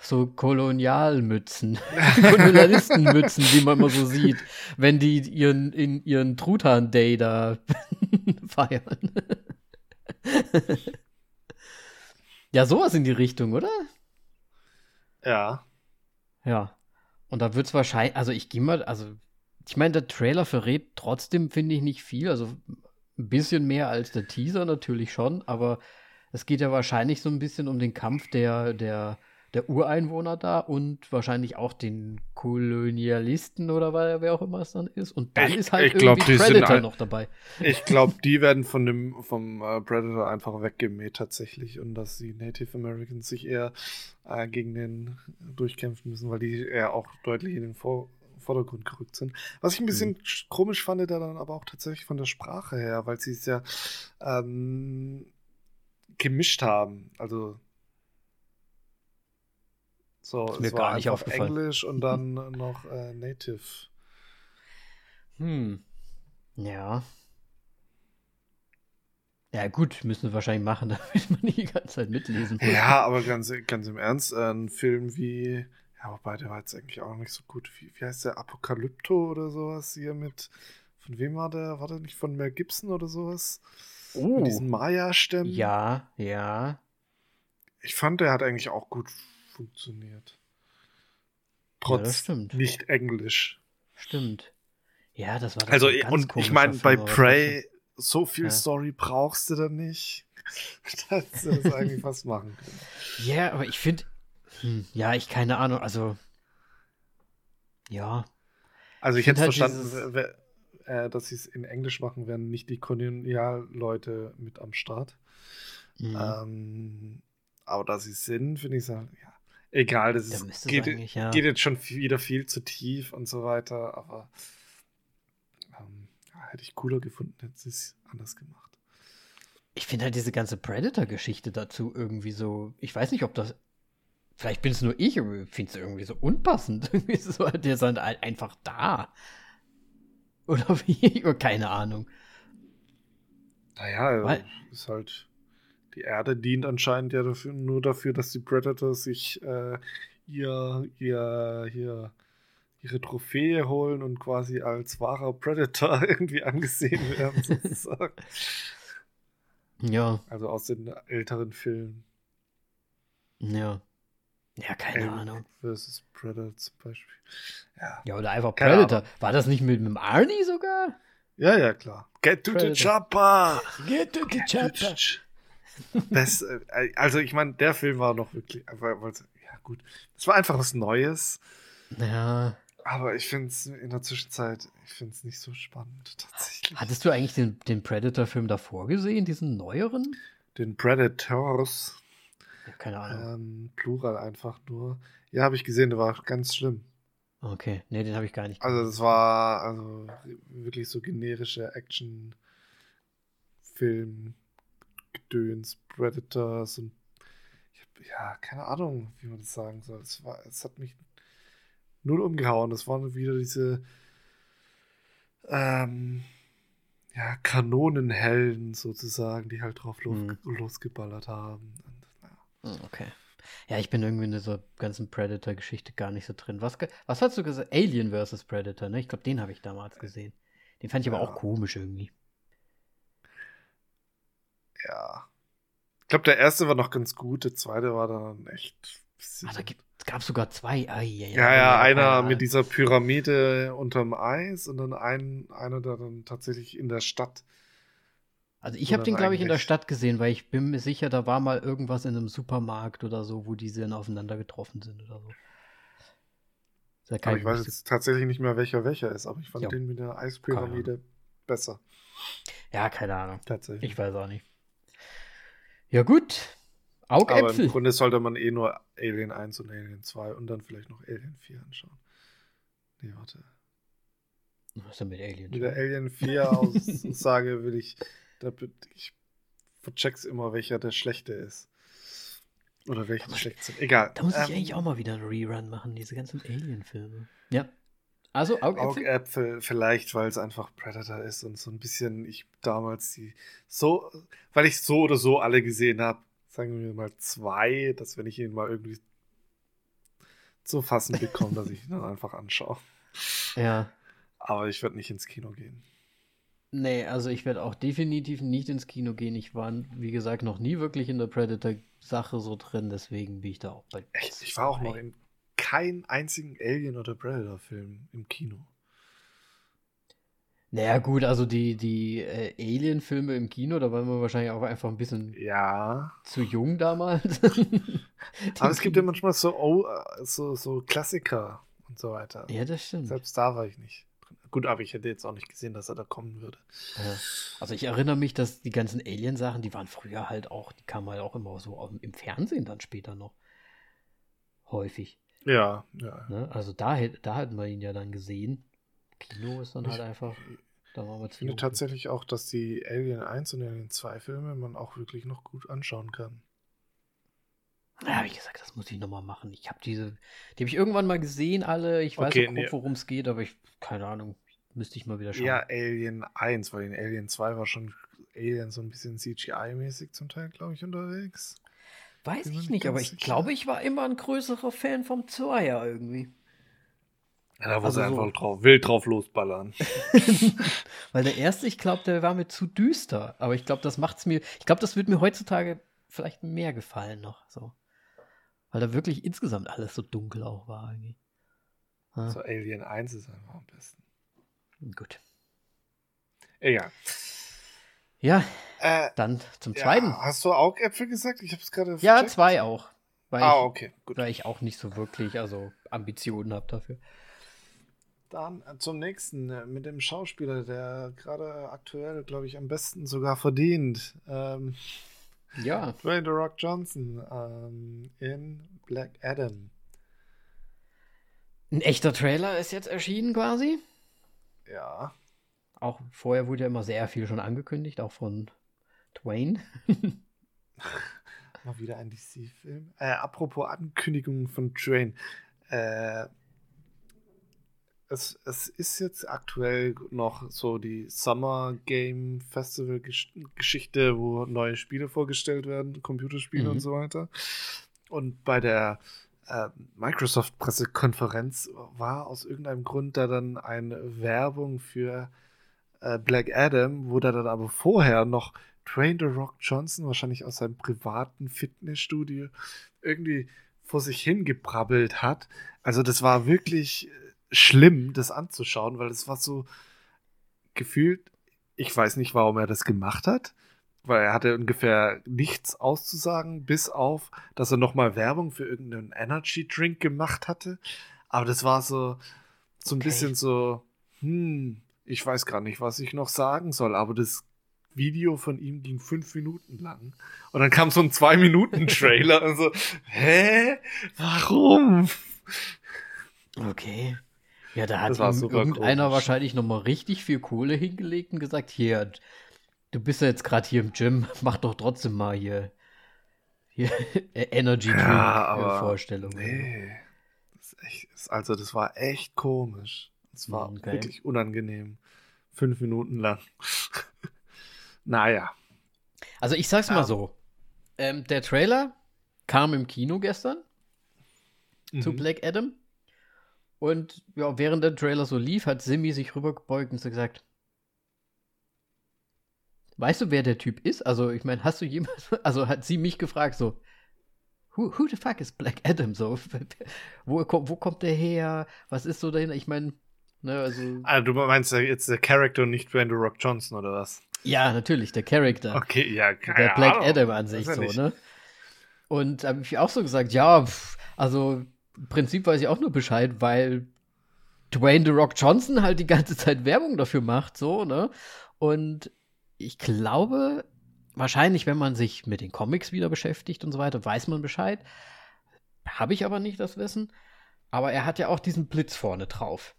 [SPEAKER 2] so Kolonialmützen. Kolonialistenmützen, die man immer so sieht, wenn die ihren, in ihren Truthahn Day da feiern. ja, sowas in die Richtung, oder?
[SPEAKER 1] Ja.
[SPEAKER 2] Ja. Und da wird es wahrscheinlich, also ich gehe mal, also ich meine, der Trailer verrät trotzdem, finde ich, nicht viel. Also ein bisschen mehr als der Teaser natürlich schon, aber es geht ja wahrscheinlich so ein bisschen um den Kampf der, der, der Ureinwohner da und wahrscheinlich auch den Kolonialisten oder wer wer auch immer es dann ist. Und dann
[SPEAKER 1] Ich-
[SPEAKER 2] ist halt
[SPEAKER 1] ich glaub,
[SPEAKER 2] irgendwie
[SPEAKER 1] die sind
[SPEAKER 2] Predator
[SPEAKER 1] halt-
[SPEAKER 2] noch dabei.
[SPEAKER 1] Ich glaube, die werden von dem vom äh, Predator einfach weggemäht tatsächlich und dass die Native Americans sich eher äh, gegen den durchkämpfen müssen, weil die eher auch deutlich in den Vor Vordergrund gerückt sind. Was ich ein bisschen sch- komisch fand, da dann aber auch tatsächlich von der Sprache her, weil sie es ja ähm, gemischt haben. Also so,
[SPEAKER 2] Ist mir
[SPEAKER 1] es
[SPEAKER 2] gar
[SPEAKER 1] war
[SPEAKER 2] nicht aufgefallen.
[SPEAKER 1] Englisch und dann noch äh, Native.
[SPEAKER 2] Hm. Ja. Ja, gut, müssen wir wahrscheinlich machen, damit man nicht die ganze Zeit mitlesen muss.
[SPEAKER 1] Ja, aber ganz, ganz im Ernst, äh, ein Film wie, ja, wobei der war jetzt eigentlich auch nicht so gut. Wie, wie heißt der? Apokalypto oder sowas hier mit, von wem war der? War der nicht von Mel Gibson oder sowas?
[SPEAKER 2] Oh.
[SPEAKER 1] Mit diesen Maya-Stämmen?
[SPEAKER 2] Ja, ja.
[SPEAKER 1] Ich fand, der hat eigentlich auch gut funktioniert.
[SPEAKER 2] Ja, das
[SPEAKER 1] Trotz
[SPEAKER 2] stimmt.
[SPEAKER 1] nicht Englisch.
[SPEAKER 2] Stimmt. Ja, das war doch
[SPEAKER 1] Also, und ich meine, bei Prey, so viel
[SPEAKER 2] Ja.
[SPEAKER 1] Story brauchst du da nicht. dass du das eigentlich fast machen können.
[SPEAKER 2] Ja, aber ich finde, hm, ja, ich keine Ahnung, also, ja,
[SPEAKER 1] Also ich
[SPEAKER 2] find
[SPEAKER 1] hätte
[SPEAKER 2] halt
[SPEAKER 1] verstanden,
[SPEAKER 2] dieses-
[SPEAKER 1] äh, dass sie es in Englisch machen, wären nicht die Kolonialleute mit am Start.
[SPEAKER 2] mhm.
[SPEAKER 1] Ähm, aber da sie es sind, finde ich es ja, egal. Das
[SPEAKER 2] da
[SPEAKER 1] ist, geht,
[SPEAKER 2] ja.
[SPEAKER 1] geht jetzt schon wieder viel zu tief und so weiter, aber ähm, hätte ich cooler gefunden, hätte sie es anders gemacht.
[SPEAKER 2] Ich finde halt diese ganze Predator-Geschichte dazu irgendwie so, ich weiß nicht, ob das, vielleicht bin es nur ich, aber ich finde es irgendwie so unpassend. Irgendwie so, der ist halt ein- einfach da. Oder wie, keine Ahnung.
[SPEAKER 1] Naja,
[SPEAKER 2] Weil-
[SPEAKER 1] ist halt die Erde dient anscheinend ja dafür, nur dafür, dass die Predator sich äh, ihr, ihr, hier ihre Trophäe holen und quasi als wahrer Predator irgendwie angesehen werden, sozusagen.
[SPEAKER 2] Ja.
[SPEAKER 1] Also aus den älteren Filmen.
[SPEAKER 2] Ja. Ja, keine Alien Ahnung.
[SPEAKER 1] Versus Predator zum Beispiel. Ja,
[SPEAKER 2] ja oder einfach Predator. War das nicht mit, mit Arnie sogar?
[SPEAKER 1] Ja, ja, klar. Get to Predator. the chopper!
[SPEAKER 2] Get to the chopper!
[SPEAKER 1] Best, äh, also ich meine, der Film war noch wirklich, ja gut, es war einfach was Neues.
[SPEAKER 2] Ja.
[SPEAKER 1] Aber ich finde es in der Zwischenzeit, ich finde es nicht so spannend tatsächlich.
[SPEAKER 2] Hattest du eigentlich den, den Predator-Film davor gesehen, diesen neueren?
[SPEAKER 1] Den Predators.
[SPEAKER 2] Ja, keine Ahnung.
[SPEAKER 1] Ähm, Plural einfach nur. Ja, habe ich gesehen, der war ganz schlimm.
[SPEAKER 2] Okay, nee, den habe ich gar nicht
[SPEAKER 1] gesehen. Also das war also wirklich so generische Action-Film, Gedöns, Predators und ich hab, ja, keine Ahnung, wie man das sagen soll. Es, war, es hat mich null umgehauen. Das waren wieder diese ähm, ja, Kanonenhelden sozusagen, die halt drauf mhm. losgeballert haben. Und,
[SPEAKER 2] ja. Hm, okay. Ja, ich bin irgendwie in dieser ganzen Predator-Geschichte gar nicht so drin. Was, was hast du gesagt? Alien vs. Predator, ne? Ich glaube, den habe ich damals gesehen. Den fand ich ja. aber auch komisch irgendwie.
[SPEAKER 1] Ja. Ich glaube, der erste war noch ganz gut, der zweite war dann echt.
[SPEAKER 2] Ah, da gab sogar zwei. Ah,
[SPEAKER 1] ja, ja, ja, einer mit dieser Pyramide unterm Eis und dann ein, einer, der dann tatsächlich in der Stadt.
[SPEAKER 2] Also ich habe den, glaube ich, in der Stadt gesehen, weil ich bin mir sicher, da war mal irgendwas in einem Supermarkt oder so, wo diese dann aufeinander getroffen sind oder so.
[SPEAKER 1] Aber ich weiß jetzt tatsächlich nicht mehr, welcher welcher ist, aber ich fand ja. den mit der Eispyramide besser.
[SPEAKER 2] Ja, keine Ahnung. Tatsächlich. Ich weiß auch nicht. Ja, gut.
[SPEAKER 1] Augäpfel. Aber im Grunde sollte man eh nur Alien 1 und Alien 2 und dann vielleicht noch Alien 4 anschauen. Nee, warte.
[SPEAKER 2] Was ist denn mit Alien?
[SPEAKER 1] Mit der Alien 4 Aussage will ich, da, ich vercheck's immer, welcher der schlechte ist. Oder welche schlecht sind. Egal.
[SPEAKER 2] Da muss ich ähm, eigentlich auch mal wieder einen Rerun machen, diese ganzen Alien-Filme. Ja. Also Augäpfel?
[SPEAKER 1] Augäpfel vielleicht, weil es einfach Predator ist und so ein bisschen ich damals die so, weil ich so oder so alle gesehen habe, sagen wir mal zwei, dass wenn ich ihn mal irgendwie zu fassen bekomme, dass ich ihn dann einfach anschaue.
[SPEAKER 2] Ja.
[SPEAKER 1] Aber ich werde nicht ins Kino gehen.
[SPEAKER 2] Nee, also ich werde auch definitiv nicht ins Kino gehen. Ich war, wie gesagt, noch nie wirklich in der Predator-Sache so drin, deswegen bin ich da auch bei.
[SPEAKER 1] Echt? Ich war auch noch in keinem einzigen Alien- oder Predator-Film im Kino.
[SPEAKER 2] Naja, gut, also die, die äh, Alien-Filme im Kino, da waren wir wahrscheinlich auch einfach ein bisschen
[SPEAKER 1] ja.
[SPEAKER 2] zu jung damals.
[SPEAKER 1] Aber es gibt ja manchmal so, oh, so, so Klassiker und so weiter.
[SPEAKER 2] Ja, das stimmt.
[SPEAKER 1] Selbst da war ich nicht. Gut, aber ich hätte jetzt auch nicht gesehen, dass er da kommen würde.
[SPEAKER 2] Ja. Also ich erinnere mich, dass die ganzen Alien-Sachen, die waren früher halt auch, die kamen halt auch immer so im Fernsehen dann später noch. Häufig.
[SPEAKER 1] Ja, ja.
[SPEAKER 2] Ne? Also da, da hatten wir ihn ja dann gesehen. Kino ist dann ich, halt einfach. Da waren wir
[SPEAKER 1] ich finde tatsächlich auch, dass die Alien 1 und Alien 2 Filme man auch wirklich noch gut anschauen kann.
[SPEAKER 2] Ja, wie gesagt, das muss ich nochmal machen. Ich habe diese, die habe ich irgendwann mal gesehen, alle. Ich weiß okay, nee. worum es geht, aber ich, keine Ahnung, müsste ich mal wieder schauen.
[SPEAKER 1] Ja, Alien 1, weil in Alien 2 war schon Alien so ein bisschen CGI-mäßig zum Teil, glaube ich, unterwegs.
[SPEAKER 2] Weiß ich nicht, aber ich sicher. glaube, ich war immer ein größerer Fan vom Zweier irgendwie.
[SPEAKER 1] Ja, da muss also er einfach so. drauf, wild drauf losballern.
[SPEAKER 2] Weil der erste, ich glaube, der war mir zu düster. Aber ich glaube, das macht's mir. Ich glaube, das wird mir heutzutage vielleicht mehr gefallen noch. So. Weil da wirklich insgesamt alles so dunkel auch war irgendwie.
[SPEAKER 1] Ja. So Alien 1 ist einfach am besten.
[SPEAKER 2] Gut.
[SPEAKER 1] Egal.
[SPEAKER 2] Ja, äh, dann zum zweiten. Ja,
[SPEAKER 1] hast du Augäpfel gesagt? Ich habe es gerade
[SPEAKER 2] Ja, zwei auch.
[SPEAKER 1] Weil ah, okay,
[SPEAKER 2] gut. Weil ich auch nicht so wirklich also Ambitionen habe dafür.
[SPEAKER 1] Dann äh, zum nächsten äh, mit dem Schauspieler, der gerade aktuell, glaube ich, am besten sogar verdient. Ähm,
[SPEAKER 2] ja.
[SPEAKER 1] Dwayne The Rock Johnson ähm, in Black Adam.
[SPEAKER 2] Ein echter Trailer ist jetzt erschienen quasi.
[SPEAKER 1] Ja.
[SPEAKER 2] Auch vorher wurde ja immer sehr viel schon angekündigt, auch von Dwayne.
[SPEAKER 1] Mal wieder ein DC-Film. Äh, apropos Ankündigungen von Dwayne. Äh, es, es ist jetzt aktuell noch so die Summer Game Festival Geschichte, wo neue Spiele vorgestellt werden, Computerspiele mhm. und so weiter. Und bei der äh, Microsoft-Pressekonferenz war aus irgendeinem Grund da dann eine Werbung für äh, Black Adam, wo da dann aber vorher noch Train the Rock Johnson, wahrscheinlich aus seinem privaten Fitnessstudio, irgendwie vor sich hingebrabbelt hat. Also das war wirklich schlimm, das anzuschauen, weil es war so gefühlt, ich weiß nicht, warum er das gemacht hat, weil er hatte ungefähr nichts auszusagen, bis auf, dass er nochmal Werbung für irgendeinen Energy Drink gemacht hatte. Aber das war so, so ein okay. bisschen so, hm, ich weiß gar nicht, was ich noch sagen soll, aber das Video von ihm ging fünf Minuten lang. Und dann kam so ein Zwei-Minuten-Trailer und so, hä? Warum?
[SPEAKER 2] Okay. Ja, da hat irgendeiner komisch. wahrscheinlich nochmal richtig viel Kohle hingelegt und gesagt, hier, du bist ja jetzt gerade hier im Gym, mach doch trotzdem mal hier, hier Energy Drink ja, Vorstellung. Nee.
[SPEAKER 1] Das echt, also das war echt komisch. Es war okay. wirklich unangenehm. Fünf Minuten lang. naja.
[SPEAKER 2] Also ich sag's mal so. Ähm, der Trailer kam im Kino gestern mhm. zu Black Adam. Und ja, während der Trailer so lief, hat Simi sich rübergebeugt und so gesagt, weißt du, wer der Typ ist? Also, ich meine, hast du jemals, also hat sie mich gefragt, so, who, who the fuck is Black Adam? So, wo, wo kommt der her? Was ist so dahinter? Ich meine, ne, also.
[SPEAKER 1] Ah, du meinst jetzt der Charakter und nicht Dwayne Rock Johnson oder was?
[SPEAKER 2] Ja, natürlich, der Charakter.
[SPEAKER 1] Okay, ja,
[SPEAKER 2] keine Der Black Ahnung. Adam an sich so, ne? Und habe ich auch so gesagt, ja, pff, also im Prinzip weiß ich auch nur Bescheid, weil Dwayne The Rock Johnson halt die ganze Zeit Werbung dafür macht, so, ne? Und ich glaube, wahrscheinlich, wenn man sich mit den Comics wieder beschäftigt und so weiter, weiß man Bescheid. Habe ich aber nicht das Wissen. Aber er hat ja auch diesen Blitz vorne drauf.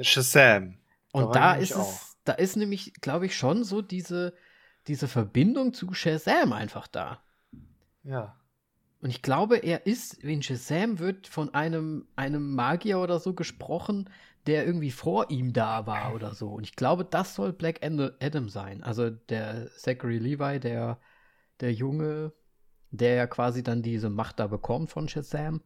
[SPEAKER 1] Shazam.
[SPEAKER 2] Und da, da ist es, da ist nämlich, glaube ich, schon so diese, diese Verbindung zu Shazam einfach da.
[SPEAKER 1] Ja.
[SPEAKER 2] Und ich glaube, er ist, in Shazam wird von einem, einem Magier oder so gesprochen, der irgendwie vor ihm da war oder so. Und ich glaube, das soll Black Adam sein. Also der Zachary Levi, der, der Junge, der ja quasi dann diese Macht da bekommt von Shazam,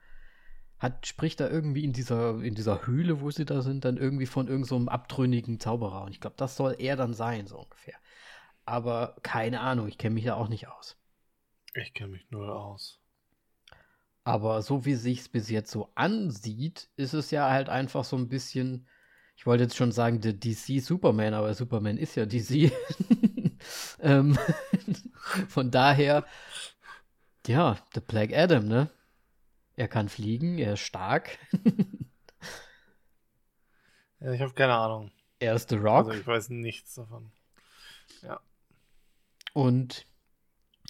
[SPEAKER 2] hat, spricht da irgendwie in dieser, in dieser Höhle, wo sie da sind, dann irgendwie von irgendeinem so abtrünnigen Zauberer. Und ich glaube, das soll er dann sein, so ungefähr. Aber keine Ahnung, ich kenne mich da auch nicht aus.
[SPEAKER 1] Ich kenne mich nur aus.
[SPEAKER 2] Aber so wie sich's bis jetzt so ansieht, ist es ja halt einfach so ein bisschen, ich wollte jetzt schon sagen, der DC Superman, aber Superman ist ja DC. ähm, von daher, ja, der Black Adam, ne? Er kann fliegen, er ist stark.
[SPEAKER 1] ja, ich habe keine Ahnung.
[SPEAKER 2] Er ist The Rock.
[SPEAKER 1] Also ich weiß nichts davon. Ja.
[SPEAKER 2] Und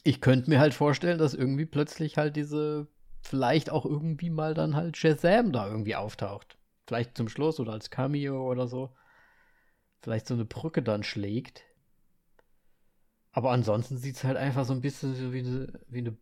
[SPEAKER 2] ich könnte mir halt vorstellen, dass irgendwie plötzlich halt diese vielleicht auch irgendwie mal dann halt Shazam da irgendwie auftaucht. Vielleicht zum Schluss oder als Cameo oder so. Vielleicht so eine Brücke dann schlägt. Aber ansonsten sieht es halt einfach so ein bisschen so wie eine, wie eine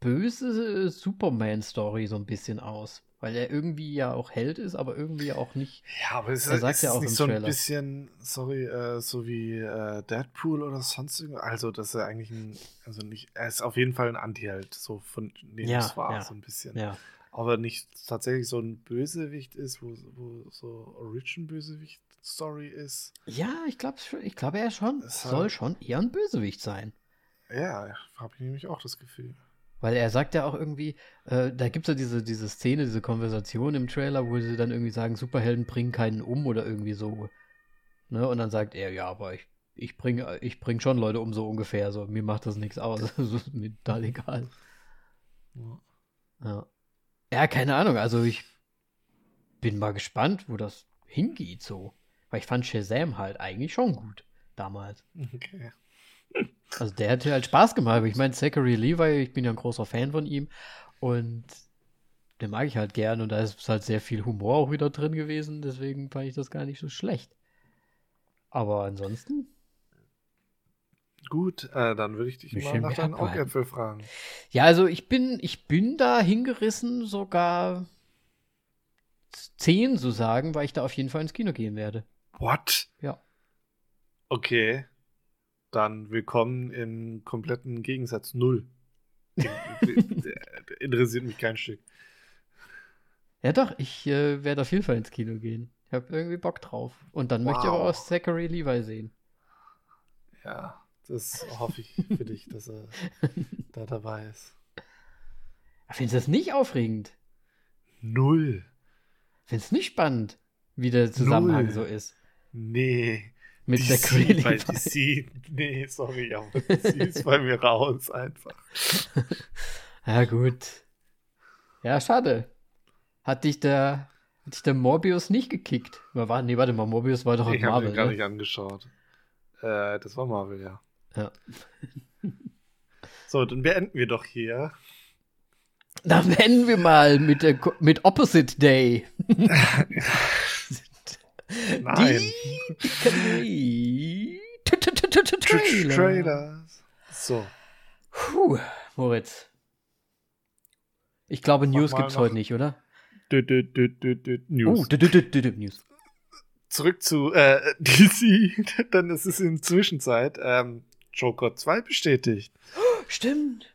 [SPEAKER 2] böse Superman-Story so ein bisschen aus. Weil er irgendwie ja auch Held ist, aber irgendwie auch nicht.
[SPEAKER 1] Ja, aber es ist, ist ja auch nicht so ein bisschen, sorry, äh, so wie äh, Deadpool oder sonst irgendwas. Also, dass er eigentlich ein, also nicht, er ist auf jeden Fall ein Anti-Held, so von dem ja, es war, ja. so ein bisschen.
[SPEAKER 2] Ja.
[SPEAKER 1] Aber nicht tatsächlich so ein Bösewicht ist, wo, wo so Origin-Bösewicht-Story ist.
[SPEAKER 2] Ja, ich glaube, ich glaub, er schon, soll halt, schon eher ein Bösewicht sein.
[SPEAKER 1] Ja, habe ich nämlich auch das Gefühl.
[SPEAKER 2] Weil er sagt ja auch irgendwie, äh, da gibt es ja diese, diese Szene, diese Konversation im Trailer, wo sie dann irgendwie sagen, Superhelden bringen keinen um oder irgendwie so. Ne? Und dann sagt er, ja, aber ich, ich bringe ich bring schon Leute um so ungefähr. So, mir macht das nichts aus. das ist mir total egal. Ja. ja. Ja, keine Ahnung. Also ich bin mal gespannt, wo das hingeht so. Weil ich fand Shazam halt eigentlich schon gut damals. Okay. Also der hat halt Spaß gemacht. Ich meine, Zachary Levi, ich bin ja ein großer Fan von ihm und den mag ich halt gern und da ist halt sehr viel Humor auch wieder drin gewesen, deswegen fand ich das gar nicht so schlecht. Aber ansonsten.
[SPEAKER 1] Gut, äh, dann würde ich dich Mich mal nach deinen Augäpfel fragen.
[SPEAKER 2] Ja, also ich bin, ich bin da hingerissen, sogar 10 so sagen, weil ich da auf jeden Fall ins Kino gehen werde.
[SPEAKER 1] What?
[SPEAKER 2] Ja.
[SPEAKER 1] Okay. Dann willkommen im kompletten Gegensatz Null. Interessiert mich kein Stück.
[SPEAKER 2] Ja, doch, ich äh, werde auf jeden Fall ins Kino gehen. Ich habe irgendwie Bock drauf. Und dann wow. möchte ich aber auch Zachary Levi sehen.
[SPEAKER 1] Ja, das hoffe ich für dich, dass er da dabei ist.
[SPEAKER 2] Findest du das nicht aufregend?
[SPEAKER 1] Null.
[SPEAKER 2] Findest du nicht spannend, wie der Zusammenhang Null. so ist?
[SPEAKER 1] Nee.
[SPEAKER 2] Mit der Levi.
[SPEAKER 1] Weil die sie, nee, sorry, aber sie ist bei mir raus einfach.
[SPEAKER 2] ja, gut. Ja, schade. Hat dich der, hat dich der Morbius nicht gekickt? War, nee, warte mal, Morbius war doch
[SPEAKER 1] auch
[SPEAKER 2] ich Marvel.
[SPEAKER 1] Ich habe gar ne? nicht angeschaut. Äh, das war Marvel, ja.
[SPEAKER 2] Ja.
[SPEAKER 1] so, dann beenden wir doch hier.
[SPEAKER 2] Dann beenden wir mal mit, der, mit Opposite Day.
[SPEAKER 1] Nein.
[SPEAKER 2] Die
[SPEAKER 1] Trailers. So.
[SPEAKER 2] Puh, Moritz. Ich glaube, News gibt's heute nicht, oder?
[SPEAKER 1] News.
[SPEAKER 2] Oh, News.
[SPEAKER 1] Zurück zu äh, DC, dann ist es in Zwischenzeit ähm, Joker 2 bestätigt.
[SPEAKER 2] Stimmt.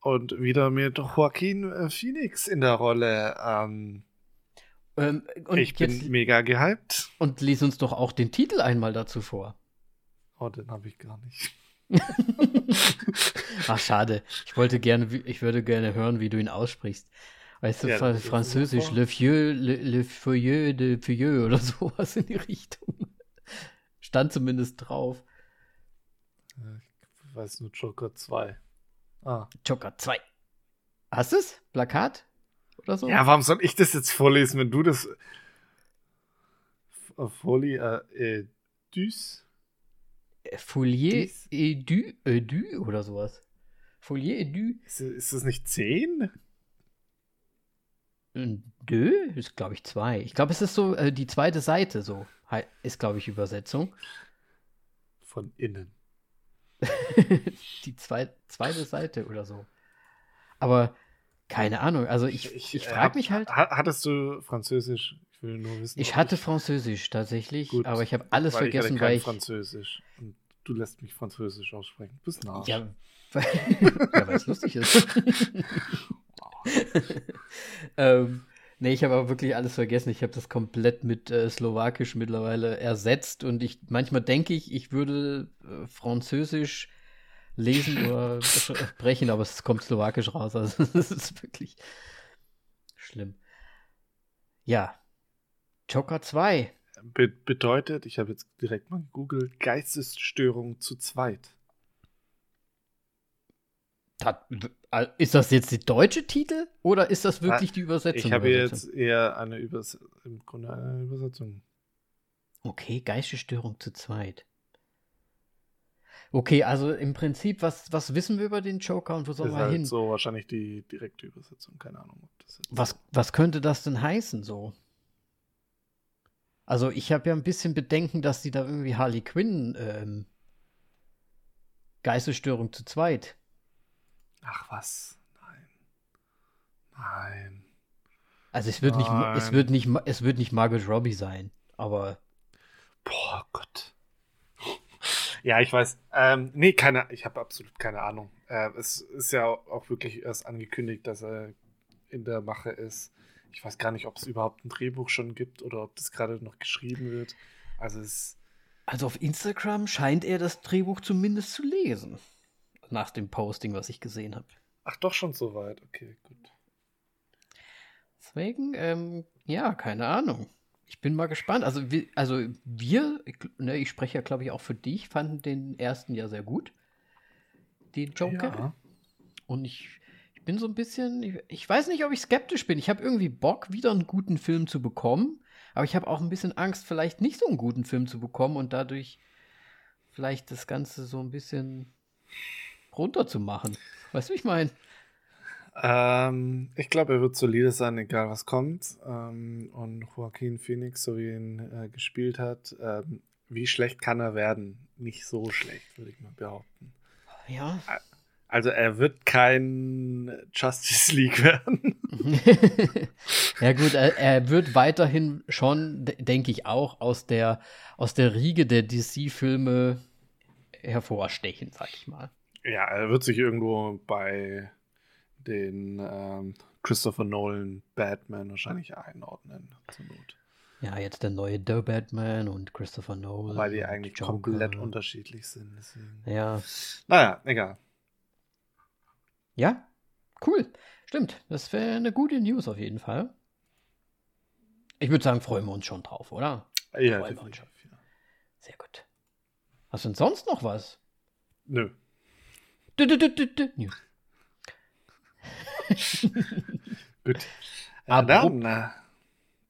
[SPEAKER 1] Und wieder mit Joaquin äh, Phoenix in der Rolle. Ähm,
[SPEAKER 2] ähm,
[SPEAKER 1] ich bin mega gehypt.
[SPEAKER 2] Und lies uns doch auch den Titel einmal dazu vor.
[SPEAKER 1] Oh, den habe ich gar nicht.
[SPEAKER 2] Ach, schade. Ich wollte gerne, ich würde gerne hören, wie du ihn aussprichst. Weißt du, ja, Fra Französisch, Le Vieux, Le, Le Feuilleux de Feuilleux oder sowas in die Richtung. Stand zumindest drauf.
[SPEAKER 1] Ich weiß nur Joker 2. Ah.
[SPEAKER 2] Joker 2. Hast du es? Plakat? Oder so?
[SPEAKER 1] Ja, warum soll ich das jetzt vorlesen, wenn du das. Folie äh, äh, Düs?
[SPEAKER 2] Folie et du, äh, du oder sowas. Folie et du.
[SPEAKER 1] Ist, ist das nicht 10?
[SPEAKER 2] Dö ist, glaube ich, 2. Ich glaube, es ist so äh, die zweite Seite, so ist, glaube ich, Übersetzung.
[SPEAKER 1] Von innen.
[SPEAKER 2] die zwei, zweite Seite oder so. Aber keine Ahnung, also ich, ich, ich frage mich halt.
[SPEAKER 1] Hattest du Französisch? Ich will nur wissen.
[SPEAKER 2] Ich hatte ich... Französisch tatsächlich, Gut, aber ich habe alles weil vergessen,
[SPEAKER 1] ich
[SPEAKER 2] weil ich.
[SPEAKER 1] Französisch. Und du lässt mich Französisch aussprechen. Bis nach.
[SPEAKER 2] Ja, weil, ja, weil es lustig ist. ähm, nee, ich habe aber wirklich alles vergessen. Ich habe das komplett mit äh, Slowakisch mittlerweile ersetzt und ich manchmal denke ich, ich würde äh, Französisch lesen oder sprechen, aber es kommt Slowakisch raus. Also das ist wirklich schlimm. Ja. Joker 2.
[SPEAKER 1] Be bedeutet, ich habe jetzt direkt mal Google, Geistesstörung zu zweit.
[SPEAKER 2] Ist das jetzt der deutsche Titel oder ist das wirklich die Übersetzung?
[SPEAKER 1] Ich habe jetzt eher eine Übers im Grunde eine Übersetzung.
[SPEAKER 2] Okay, Geistesstörung zu zweit. Okay, also im Prinzip, was, was wissen wir über den Joker und wo soll man halt hin?
[SPEAKER 1] So wahrscheinlich die direkte Übersetzung, keine Ahnung.
[SPEAKER 2] was, was könnte das denn heißen so? Also ich habe ja ein bisschen Bedenken, dass die da irgendwie Harley Quinn ähm, Geistesstörung zu zweit.
[SPEAKER 1] Ach was, nein, nein.
[SPEAKER 2] Also es wird nein. nicht, es wird nicht, es wird nicht Margaret Robbie sein, aber.
[SPEAKER 1] Boah Gott. Ja, ich weiß. Ähm, nee, keine, ich habe absolut keine Ahnung. Äh, es ist ja auch wirklich erst angekündigt, dass er in der Mache ist. Ich weiß gar nicht, ob es überhaupt ein Drehbuch schon gibt oder ob das gerade noch geschrieben wird. Also es.
[SPEAKER 2] Also auf Instagram scheint er das Drehbuch zumindest zu lesen. Nach dem Posting, was ich gesehen habe.
[SPEAKER 1] Ach, doch schon so weit. Okay, gut.
[SPEAKER 2] Deswegen, ähm, ja, keine Ahnung ich bin mal gespannt. Also, wir, also wir ich, ne, ich spreche ja, glaube ich, auch für dich, fanden den ersten ja sehr gut. Den Joker. Ja. Und ich, ich bin so ein bisschen, ich, ich weiß nicht, ob ich skeptisch bin. Ich habe irgendwie Bock, wieder einen guten Film zu bekommen. Aber ich habe auch ein bisschen Angst, vielleicht nicht so einen guten Film zu bekommen und dadurch vielleicht das Ganze so ein bisschen runterzumachen. Weißt du, wie ich meine?
[SPEAKER 1] Ähm, ich glaube, er wird solide sein, egal was kommt. Ähm, und Joaquin Phoenix, so wie er ihn äh, gespielt hat, ähm, wie schlecht kann er werden? Nicht so schlecht, würde ich mal behaupten.
[SPEAKER 2] Ja.
[SPEAKER 1] Also er wird kein Justice League werden.
[SPEAKER 2] ja gut, er, er, wird weiterhin schon, denke ich auch, aus der, aus der Riege der DC-Filme hervorstechen, sag ich mal.
[SPEAKER 1] Ja, er wird sich irgendwo bei den ähm, Christopher Nolan Batman wahrscheinlich einordnen, zur Not.
[SPEAKER 2] Ja, jetzt der neue The Batman und Christopher Nolan.
[SPEAKER 1] Weil die eigentlich Joker. komplett unterschiedlich sind. Deswegen.
[SPEAKER 2] Ja.
[SPEAKER 1] Naja, egal.
[SPEAKER 2] Ja, cool. Stimmt. Das wäre eine gute News auf jeden Fall. Ich würde sagen, freuen wir uns schon drauf, oder?
[SPEAKER 1] Ja, freuen wir uns schon.
[SPEAKER 2] Sehr gut. Hast du denn sonst noch was?
[SPEAKER 1] Nö.
[SPEAKER 2] Du, du, du, du.
[SPEAKER 1] Gut.
[SPEAKER 2] Aber dann, äh,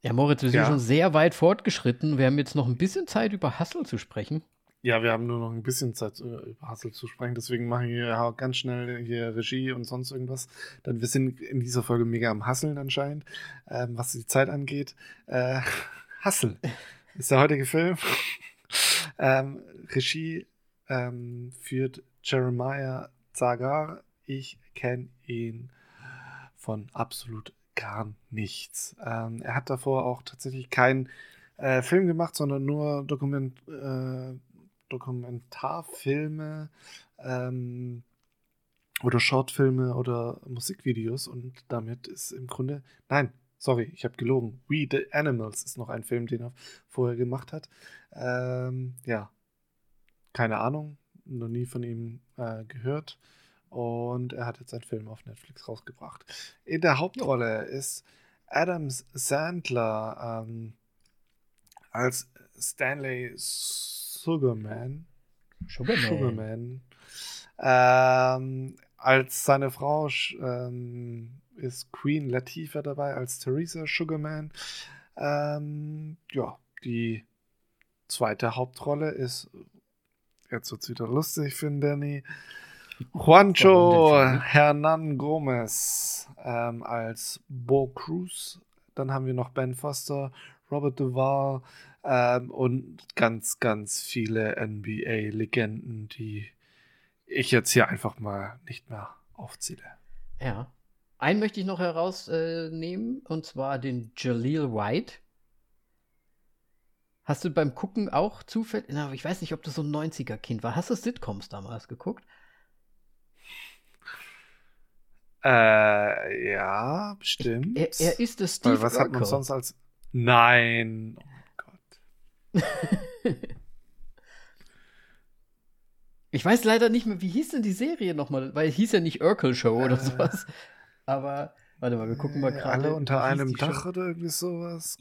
[SPEAKER 2] ja, Moritz, wir sind ja. schon sehr weit fortgeschritten. Wir haben jetzt noch ein bisschen Zeit, über Hassel zu sprechen.
[SPEAKER 1] Ja, wir haben nur noch ein bisschen Zeit, äh, über Hassel zu sprechen. Deswegen machen wir ganz schnell hier Regie und sonst irgendwas. Dann, wir sind in dieser Folge mega am Hasseln anscheinend, ähm, was die Zeit angeht. Äh, Hassel ist der heutige Film. ähm, Regie ähm, führt Jeremiah Zagar. Ich kenne ihn von absolut gar nichts. Ähm, er hat davor auch tatsächlich keinen äh, Film gemacht, sondern nur Dokument, äh, Dokumentarfilme ähm, oder Shortfilme oder Musikvideos und damit ist im Grunde, nein, sorry, ich habe gelogen. We the Animals ist noch ein Film, den er vorher gemacht hat. Ähm, ja, keine Ahnung, noch nie von ihm äh, gehört. Und er hat jetzt einen Film auf Netflix rausgebracht. In der Hauptrolle ist Adams Sandler ähm, als Stanley Sugarman.
[SPEAKER 2] Sugarman.
[SPEAKER 1] Sugarman. Ähm, als seine Frau ähm, ist Queen Latifah dabei, als Theresa Sugarman. Ähm, ja, die zweite Hauptrolle ist, jetzt wird es wieder lustig für Danny, Juancho Hernan Gomez ähm, als Bo Cruz. Dann haben wir noch Ben Foster, Robert Duval ähm, und ganz, ganz viele NBA-Legenden, die ich jetzt hier einfach mal nicht mehr aufzähle.
[SPEAKER 2] Ja. Einen möchte ich noch herausnehmen, äh, und zwar den Jaleel White. Hast du beim Gucken auch zufällig, ich weiß nicht, ob du so ein 90er-Kind war, hast du Sitcoms damals geguckt?
[SPEAKER 1] Äh, ja, bestimmt.
[SPEAKER 2] Er, er ist das Steve
[SPEAKER 1] Weil was Urkel. hat man sonst als. Nein. Oh Gott.
[SPEAKER 2] ich weiß leider nicht mehr, wie hieß denn die Serie nochmal? Weil hieß ja nicht Urkel Show äh, oder sowas. Aber, warte mal, wir gucken mal gerade.
[SPEAKER 1] Alle unter einem Dach Show? oder irgendwie sowas?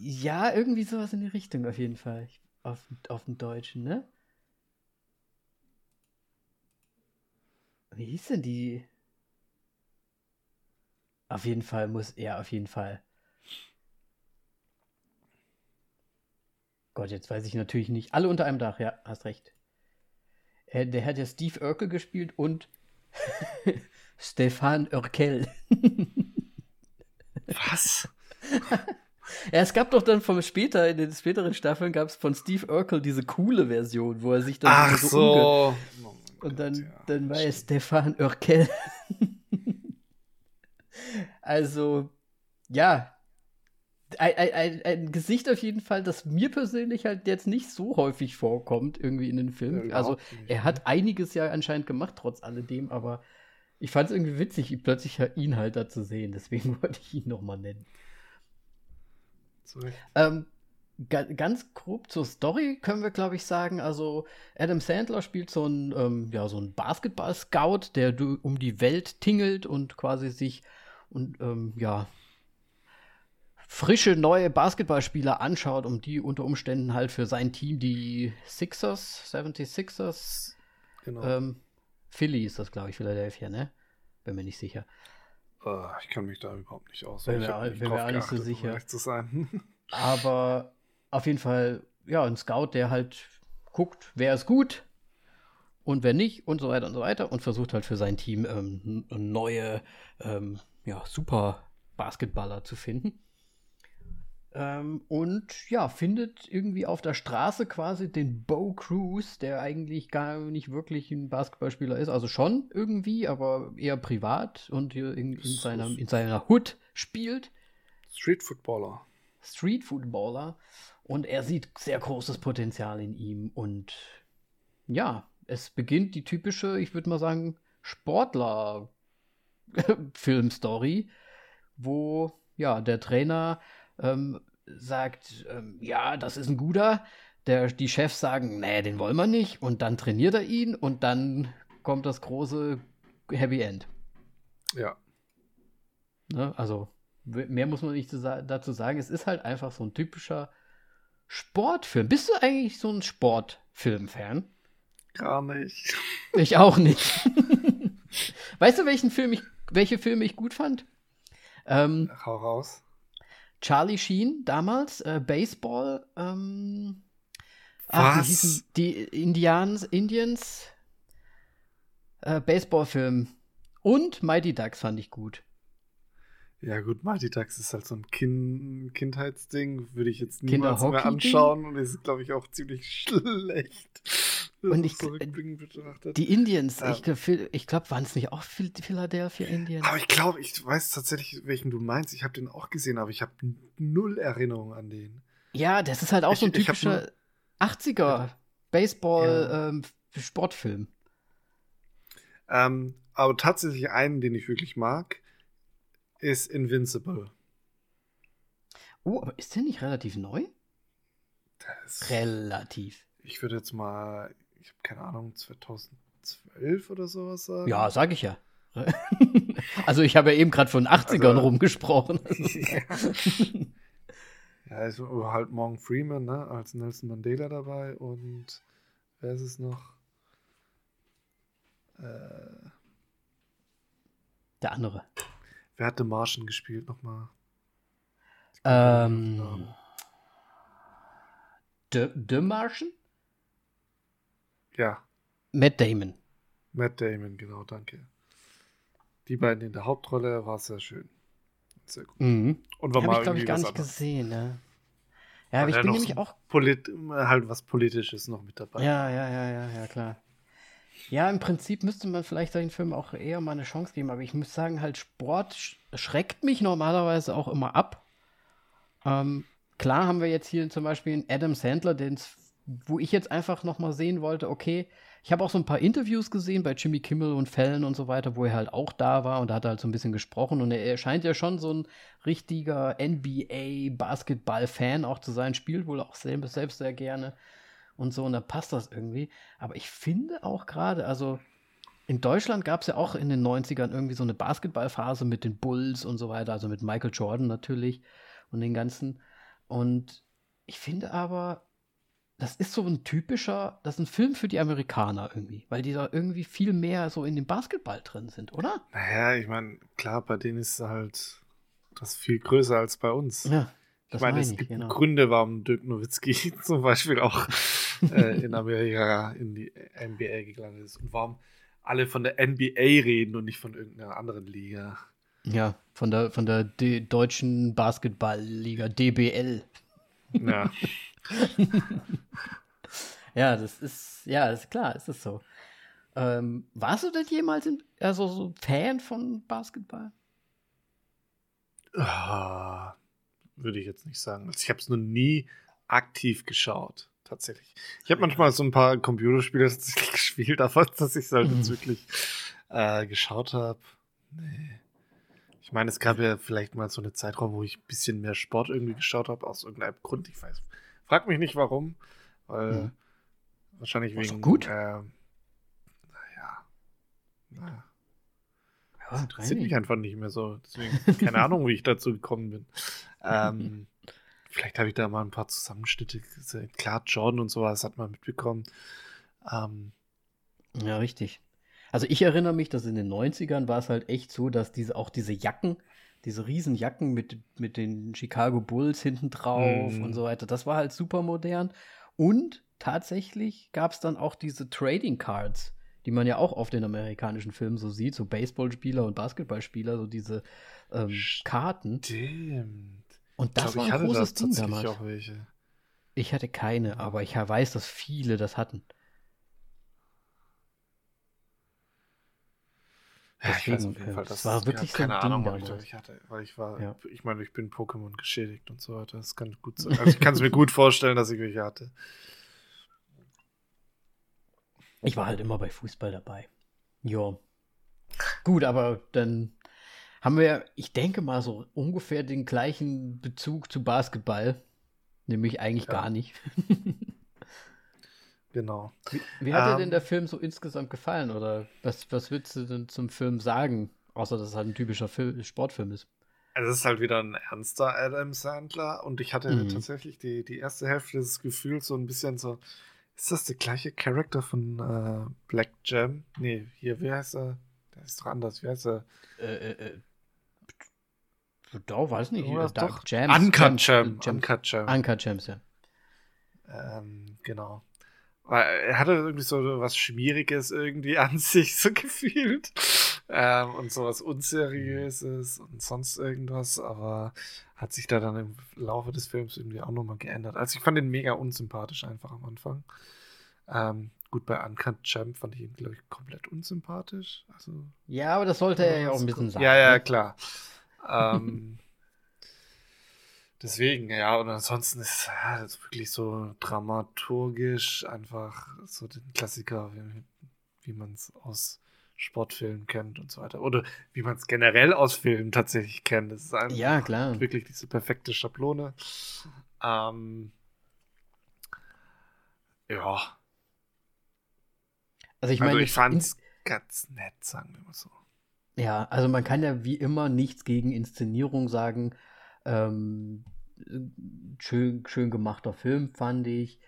[SPEAKER 2] Ja, irgendwie sowas in die Richtung auf jeden Fall. Auf, auf dem Deutschen, ne? Wie hieß denn die? Auf jeden Fall muss, ja, auf jeden Fall. Gott, jetzt weiß ich natürlich nicht. Alle unter einem Dach, ja, hast recht. Äh, der hat ja Steve Urkel gespielt und Stefan Urkel.
[SPEAKER 1] Was?
[SPEAKER 2] ja, es gab doch dann vom später, in den späteren Staffeln gab es von Steve Urkel diese coole Version, wo er sich dann
[SPEAKER 1] Ach so. so.
[SPEAKER 2] Und dann, ja, dann war er Stefan Urkel. Also, ja. Ein, ein, ein, Gesicht auf jeden Fall, das mir persönlich halt jetzt nicht so häufig vorkommt, irgendwie in den Filmen. Ja, also, er hat ne? einiges ja anscheinend gemacht, trotz alledem, aber ich fand es irgendwie witzig, plötzlich ihn halt da zu sehen. Deswegen wollte ich ihn nochmal nennen. Ähm, ganz grob zur Story können wir, glaube ich, sagen. Also, Adam Sandler spielt so einen, ähm, ja, so einen Basketball-Scout, der um die Welt tingelt und quasi sich und ähm, ja, frische neue Basketballspieler anschaut, um die unter Umständen halt für sein Team, die Sixers, 76ers, genau. ähm, Philly ist das, glaube ich, Philadelphia, ne? Bin mir nicht sicher.
[SPEAKER 1] Uh, ich kann mich da überhaupt nicht aus.
[SPEAKER 2] Bin mir, bin mir auch nicht so sicher. Um zu sein. Aber auf jeden Fall, ja, ein Scout, der halt guckt, wer ist gut und wer nicht und so weiter und so weiter und versucht halt für sein Team ähm, neue ähm, ja, super Basketballer zu finden. Ähm, und ja, findet irgendwie auf der Straße quasi den Bo Cruz, der eigentlich gar nicht wirklich ein Basketballspieler ist. Also schon irgendwie, aber eher privat und hier in, in seiner, in seiner Hood spielt.
[SPEAKER 1] Street Footballer.
[SPEAKER 2] Street Footballer. Und er sieht sehr großes Potenzial in ihm. Und ja, es beginnt die typische, ich würde mal sagen, Sportler-Filmstory, wo ja der Trainer ähm, sagt, ähm, ja, das ist ein guter. Der, die Chefs sagen, nee, den wollen wir nicht. Und dann trainiert er ihn und dann kommt das große Happy End.
[SPEAKER 1] Ja.
[SPEAKER 2] Ne? Also, mehr muss man nicht dazu sagen. Es ist halt einfach so ein typischer Sportfilm. Bist du eigentlich so ein Sportfilm-Fan?
[SPEAKER 1] Gar nicht.
[SPEAKER 2] Ich auch nicht. weißt du, welchen Film ich, welche Filme ich gut fand?
[SPEAKER 1] Ähm, Hau raus.
[SPEAKER 2] Charlie Sheen damals, äh, Baseball, ähm,
[SPEAKER 1] ach,
[SPEAKER 2] hießen die Indians, Indians, äh, Baseballfilm. Und Mighty Ducks fand ich gut.
[SPEAKER 1] Ja, gut, Mighty Ducks ist halt so ein kind Kindheitsding, würde ich jetzt niemals mehr anschauen und ist, glaube ich, auch ziemlich schlecht.
[SPEAKER 2] Und ich, die Indians, ja. ich, ich glaube, waren es nicht auch Philadelphia Indians?
[SPEAKER 1] Aber ich glaube, ich weiß tatsächlich, welchen du meinst. Ich habe den auch gesehen, aber ich habe null Erinnerung an den.
[SPEAKER 2] Ja, das ist halt auch ich, so ein typischer 80er Baseball-Sportfilm.
[SPEAKER 1] Ja. Ähm, ähm, aber tatsächlich einen, den ich wirklich mag, ist Invincible.
[SPEAKER 2] Oh, aber ist der nicht relativ neu?
[SPEAKER 1] Das
[SPEAKER 2] relativ.
[SPEAKER 1] Ich würde jetzt mal, ich habe keine Ahnung, 2012 oder sowas sagen.
[SPEAKER 2] Ja, sage ich ja. also ich habe ja eben gerade von 80ern also, rumgesprochen.
[SPEAKER 1] ja. ja, ist halt Morgan Freeman, ne, als Nelson Mandela dabei und wer ist es noch? Äh,
[SPEAKER 2] Der andere.
[SPEAKER 1] Wer hat The Martian gespielt nochmal?
[SPEAKER 2] Ähm. The, The Martian?
[SPEAKER 1] Ja.
[SPEAKER 2] Matt Damon.
[SPEAKER 1] Matt Damon, genau, danke. Die beiden in der Hauptrolle war sehr schön. Sehr gut.
[SPEAKER 2] Mhm. Und war mal ich, glaube ich, gar nicht anderes. gesehen, ne? Ja, aber ich bin nämlich auch.
[SPEAKER 1] Polit halt was Politisches noch mit dabei.
[SPEAKER 2] Ja, ja, ja, ja, ja, klar. Ja, im Prinzip müsste man vielleicht solchen Filmen auch eher mal eine Chance geben, aber ich muss sagen, halt, Sport schreckt mich normalerweise auch immer ab. Ähm, klar haben wir jetzt hier zum Beispiel einen Adam Sandler, den's, wo ich jetzt einfach noch mal sehen wollte, okay, ich habe auch so ein paar Interviews gesehen bei Jimmy Kimmel und Fallon und so weiter, wo er halt auch da war und da hat er halt so ein bisschen gesprochen und er, er scheint ja schon so ein richtiger NBA-Basketball-Fan auch zu sein, spielt wohl auch selbst, selbst sehr gerne und so, und da passt das irgendwie. Aber ich finde auch gerade, also in Deutschland gab es ja auch in den 90ern irgendwie so eine Basketballphase mit den Bulls und so weiter, also mit Michael Jordan natürlich und den ganzen. Und ich finde aber, das ist so ein typischer, das ist ein Film für die Amerikaner irgendwie, weil die da irgendwie viel mehr so in dem Basketball drin sind, oder?
[SPEAKER 1] Naja, ich meine, klar, bei denen ist halt das viel größer als bei uns.
[SPEAKER 2] Ja.
[SPEAKER 1] Ich meine, es gibt genau. Gründe, warum Dirk Nowitzki zum Beispiel auch äh, in Amerika in die NBA gelandet ist und warum alle von der NBA reden und nicht von irgendeiner anderen Liga.
[SPEAKER 2] Ja, von der, von der D deutschen Basketballliga, DBL.
[SPEAKER 1] Ja.
[SPEAKER 2] ja, das ist, ja, ist klar, ist es so. Ähm, warst du denn jemals in, also so Fan von Basketball?
[SPEAKER 1] Ah, würde ich jetzt nicht sagen. Also ich habe es noch nie aktiv geschaut tatsächlich. Ich habe manchmal so ein paar Computerspiele gespielt, aber dass ich es halt jetzt mhm. wirklich äh, geschaut habe. Nee. Ich meine, es gab ja vielleicht mal so eine Zeitraum, wo ich ein bisschen mehr Sport irgendwie geschaut habe, aus irgendeinem Grund. Ich weiß. Frag mich nicht warum, weil mhm. wahrscheinlich War's wegen.
[SPEAKER 2] gut?
[SPEAKER 1] Äh, naja. naja. Ja, interessiert mich einfach nicht mehr so. Deswegen, keine Ahnung, wie ich dazu gekommen bin. Ähm, Vielleicht habe ich da mal ein paar Zusammenschnitte gesehen. Klar, Jordan und sowas hat man mitbekommen. Ähm,
[SPEAKER 2] ja, richtig. Also ich erinnere mich, dass in den 90ern war es halt echt so, dass diese auch diese Jacken, diese riesen Jacken mit, mit den Chicago Bulls hinten drauf mm. und so weiter, das war halt super modern. Und tatsächlich gab es dann auch diese Trading Cards, die man ja auch auf den amerikanischen Filmen so sieht, so Baseballspieler und Basketballspieler, so diese ähm, Karten.
[SPEAKER 1] Stimmt.
[SPEAKER 2] Und das
[SPEAKER 1] ich glaub,
[SPEAKER 2] war ein großes Ding damals. Ich hatte keine, aber ich weiß, dass viele das hatten.
[SPEAKER 1] Ja, ich weiß
[SPEAKER 2] Deswegen,
[SPEAKER 1] auf jeden
[SPEAKER 2] äh,
[SPEAKER 1] Fall,
[SPEAKER 2] das war wirklich
[SPEAKER 1] keine
[SPEAKER 2] so ein Ding
[SPEAKER 1] Ahnung, ob ich das hatte, weil ich war,
[SPEAKER 2] Ja.
[SPEAKER 1] ich meine, ich bin Pokémon geschädigt und so weiter. Das kann gut sein. Also ich kann es mir gut vorstellen, dass ich welche hatte.
[SPEAKER 2] Ich war halt immer bei Fußball dabei. Ja. Gut, aber dann haben wir, ich denke mal, so ungefähr den gleichen Bezug zu Basketball. Nämlich eigentlich
[SPEAKER 1] Ja.
[SPEAKER 2] gar nicht.
[SPEAKER 1] Genau.
[SPEAKER 2] Wie, wie hat dir
[SPEAKER 1] Ähm.
[SPEAKER 2] denn der Film so insgesamt gefallen? Oder was, was würdest du denn zum Film sagen? Außer, dass es halt ein typischer Film, Sportfilm ist.
[SPEAKER 1] Also es ist halt wieder ein ernster Adam Sandler und ich hatte
[SPEAKER 2] Mhm.
[SPEAKER 1] tatsächlich die, die erste Hälfte des Gefühls so ein bisschen so, ist das der gleiche Charakter von äh, Black Jam? Nee, hier, wie heißt er? Der ist doch anders, wie heißt er?
[SPEAKER 2] Äh, äh, äh. Doch, weiß nicht.
[SPEAKER 1] Oder
[SPEAKER 2] äh,
[SPEAKER 1] doch?
[SPEAKER 2] Jams,
[SPEAKER 1] Uncut
[SPEAKER 2] Jams,
[SPEAKER 1] Jam.
[SPEAKER 2] Jams,
[SPEAKER 1] Uncut Jam.
[SPEAKER 2] Uncut Gems, ja.
[SPEAKER 1] Ähm, genau. Weil er hatte irgendwie so was Schmieriges irgendwie an sich so gefühlt. Ähm, und so was Unseriöses und sonst irgendwas, aber hat sich da dann im Laufe des Films irgendwie auch nochmal geändert. Also ich fand ihn mega unsympathisch einfach am Anfang. Ähm, gut, bei Uncut Jam fand ich ihn, glaube ich, komplett unsympathisch. Also,
[SPEAKER 2] Ja, aber das sollte er ja auch ein bisschen sagen.
[SPEAKER 1] ja, ja,
[SPEAKER 2] ne?
[SPEAKER 1] klar. ähm, deswegen, ja, und ansonsten ist ja, das wirklich so dramaturgisch einfach so den Klassiker, wie, wie man es aus Sportfilmen kennt und so weiter. Oder wie man es generell aus Filmen tatsächlich kennt. Das ist einfach
[SPEAKER 2] Ja, klar.
[SPEAKER 1] wirklich diese perfekte Schablone. Ähm, ja,
[SPEAKER 2] Also ich
[SPEAKER 1] also
[SPEAKER 2] meine,
[SPEAKER 1] ich fand es ganz nett, sagen wir mal so.
[SPEAKER 2] Ja, also man kann ja wie immer nichts gegen Inszenierung sagen. Ähm, schön, schön gemachter Film, fand ich.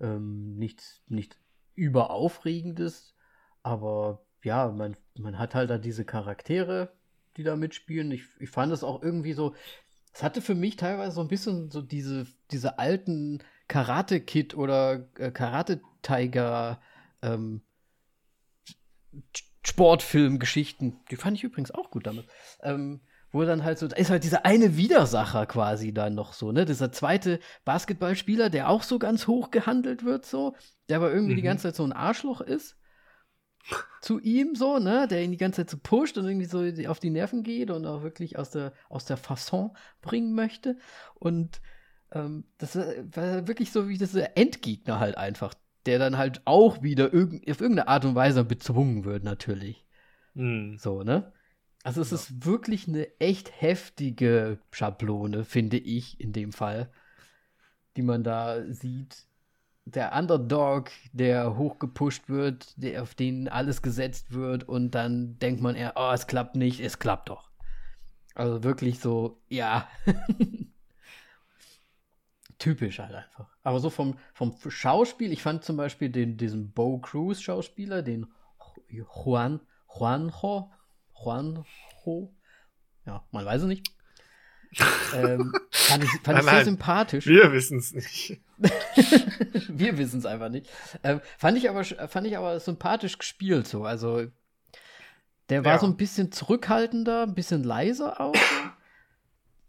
[SPEAKER 2] Ähm, nichts, nichts überaufregendes, aber ja, man, man hat halt da diese Charaktere, die da mitspielen. Ich, ich fand es auch irgendwie so, es hatte für mich teilweise so ein bisschen so diese, diese alten Karate-Kid oder äh, Karate-Tiger ähm, Sportfilm-Geschichten. Die fand ich übrigens auch gut damit. Ähm, wo dann halt so, da ist halt dieser eine Widersacher quasi dann noch so, ne? Dieser zweite Basketballspieler, der auch so ganz hoch gehandelt wird, so, der aber irgendwie die
[SPEAKER 1] Mhm.
[SPEAKER 2] ganze Zeit so ein Arschloch ist. Zu ihm so, ne? Der ihn die ganze Zeit so pusht und irgendwie so auf die Nerven geht und auch wirklich aus der, aus der Fasson bringen möchte. Und ähm, das war war wirklich so wie dieser Endgegner halt einfach, der dann halt auch wieder irg auf irgendeine Art und Weise bezwungen wird, natürlich.
[SPEAKER 1] Hm.
[SPEAKER 2] So, ne? Also es
[SPEAKER 1] Ja.
[SPEAKER 2] ist wirklich eine echt heftige Schablone, finde ich, in dem Fall, die man da sieht. Der Underdog, der hochgepusht wird, der, auf den alles gesetzt wird und dann denkt man eher, oh, es klappt nicht, es klappt doch. Also wirklich so, ja. Typisch halt einfach. Aber so vom, vom Schauspiel, ich fand zum Beispiel den, diesen Bo Cruz Schauspieler, den Juan, Juanjo, Juanjo, ja, man weiß es nicht. ähm, fand ich, fand
[SPEAKER 1] Nein,
[SPEAKER 2] ich sehr
[SPEAKER 1] nein.
[SPEAKER 2] sympathisch.
[SPEAKER 1] Wir wissen es nicht.
[SPEAKER 2] Wir wissen es einfach nicht. Ähm, fand, ich aber, fand ich aber sympathisch gespielt so. Also, der war
[SPEAKER 1] Ja.
[SPEAKER 2] so ein bisschen zurückhaltender, ein bisschen leiser auch.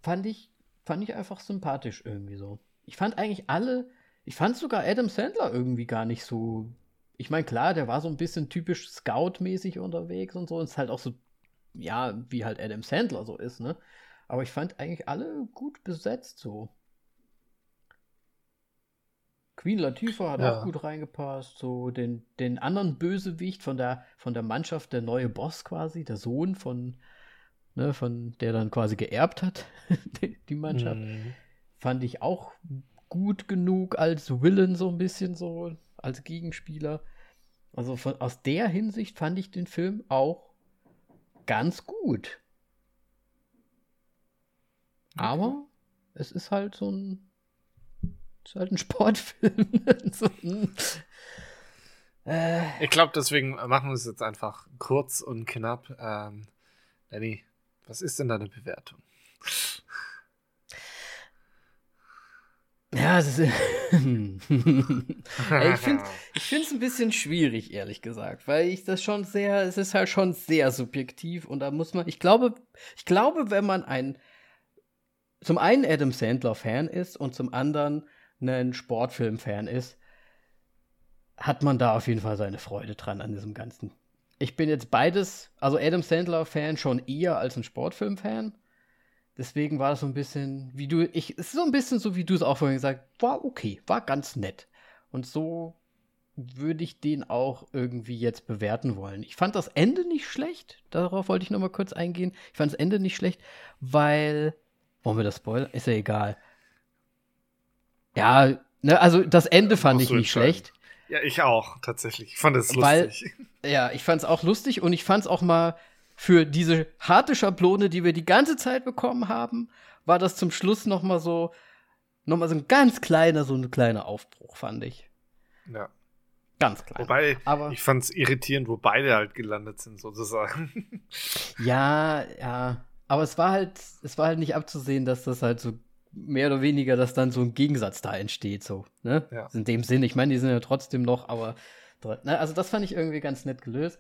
[SPEAKER 2] fand, ich, fand ich einfach sympathisch irgendwie so. Ich fand eigentlich alle, ich fand sogar Adam Sandler irgendwie gar nicht so. Ich meine, klar, der war so ein bisschen typisch Scout-mäßig unterwegs und so. Und ist halt auch so, ja, wie halt Adam Sandler so ist, ne? Aber ich fand eigentlich alle gut besetzt so. Queen Latifah hat
[SPEAKER 1] Ja.
[SPEAKER 2] auch gut reingepasst. So den, den anderen Bösewicht von der, von der Mannschaft, der neue Boss quasi, der Sohn von, ne, von der dann quasi geerbt hat, die, Mannschaft,
[SPEAKER 1] Hm.
[SPEAKER 2] fand ich auch gut genug als Villain so ein bisschen so, als Gegenspieler. Also von, aus der Hinsicht fand ich den Film auch ganz gut. Aber es ist halt so ein, ist halt ein Sportfilm. so, hm. äh,
[SPEAKER 1] Ich glaube, deswegen machen wir es jetzt einfach kurz und knapp. Ähm, Danny, was ist denn deine Bewertung?
[SPEAKER 2] Ja, es ist, ich finde es ein bisschen schwierig, ehrlich gesagt, weil ich das schon sehr, es ist halt schon sehr subjektiv und da muss man, ich glaube, ich glaube, wenn man ein zum einen Adam Sandler Fan ist und zum anderen ein Sportfilm-Fan ist, hat man da auf jeden Fall seine Freude dran an diesem Ganzen. Ich bin jetzt beides, also Adam Sandler-Fan schon eher als ein Sportfilm-Fan. Deswegen war es so ein bisschen, wie du, ich, es ist so ein bisschen so, wie du es auch vorhin gesagt hast, war okay, war ganz nett. Und so würde ich den auch irgendwie jetzt bewerten wollen. Ich fand das Ende nicht schlecht, darauf wollte ich nochmal kurz eingehen. Ich fand das Ende nicht schlecht, weil, wollen wir das spoilern? Ist ja egal. Ja, ne, also das Ende fand ich nicht schlecht.
[SPEAKER 1] Ja, ich auch, tatsächlich. Ich fand es lustig.
[SPEAKER 2] ja, ich fand es auch lustig und ich fand es auch mal für diese harte Schablone, die wir die ganze Zeit bekommen haben, war das zum Schluss noch mal so, noch mal so ein ganz kleiner, so ein kleiner Aufbruch, fand ich.
[SPEAKER 1] Ja.
[SPEAKER 2] Ganz klein.
[SPEAKER 1] Wobei, Aber, ich fand es irritierend, wo beide halt gelandet sind, sozusagen.
[SPEAKER 2] Ja, ja. Aber es war halt, es war halt nicht abzusehen, dass das halt so mehr oder weniger, dass dann so ein Gegensatz da entsteht, so. Ne? Ja. In dem Sinn, ich meine, die sind ja trotzdem noch, aber. Ne? Also, das fand ich irgendwie ganz nett gelöst.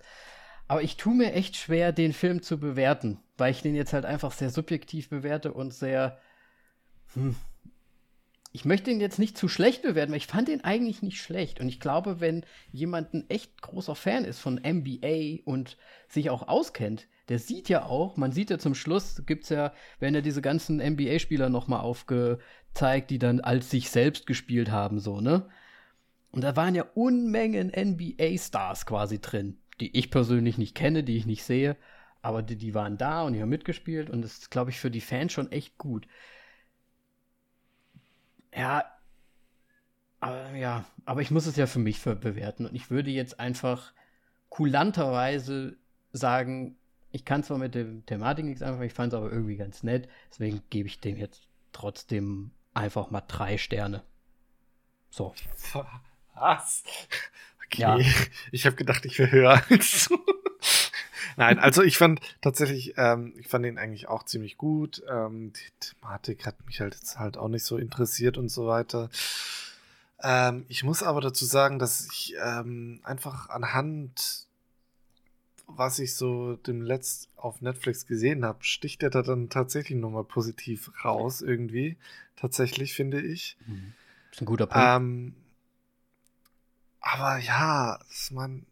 [SPEAKER 2] Aber ich tue mir echt schwer, den Film zu bewerten, weil ich den jetzt halt einfach sehr subjektiv bewerte und sehr. Hm, ich möchte ihn jetzt nicht zu schlecht bewerten, weil ich fand ihn eigentlich nicht schlecht. Und ich glaube, wenn jemand ein echt großer Fan ist von NBA und sich auch auskennt, der sieht ja auch, man sieht ja zum Schluss, gibt's ja, werden ja diese ganzen NBA-Spieler nochmal aufgezeigt, die dann als sich selbst gespielt haben, so, ne? Und da waren ja Unmengen NBA-Stars quasi drin, die ich persönlich nicht kenne, die ich nicht sehe, aber die, die waren da und die haben mitgespielt und das ist, glaube ich, für die Fans schon echt gut. Ja, aber, ja, aber ich muss es ja für mich bewerten und ich würde jetzt einfach kulanterweise sagen, ich kann zwar mit der Thematik nichts anfangen, ich fand es aber irgendwie ganz nett. Deswegen gebe ich dem jetzt trotzdem einfach mal drei Sterne. So.
[SPEAKER 1] Was? Okay. Ja. Ich habe gedacht, ich wäre höher als du. Nein, also ich fand tatsächlich, ähm, ich fand ihn eigentlich auch ziemlich gut. Ähm, die Thematik hat mich halt jetzt halt auch nicht so interessiert und so weiter. Ähm, ich muss aber dazu sagen, dass ich ähm, einfach anhand was ich so dem letzt auf Netflix gesehen habe, sticht er da dann tatsächlich nochmal positiv raus, irgendwie. Tatsächlich, finde ich.
[SPEAKER 2] Mhm. Ist ein guter Punkt.
[SPEAKER 1] Ähm, aber ja, man,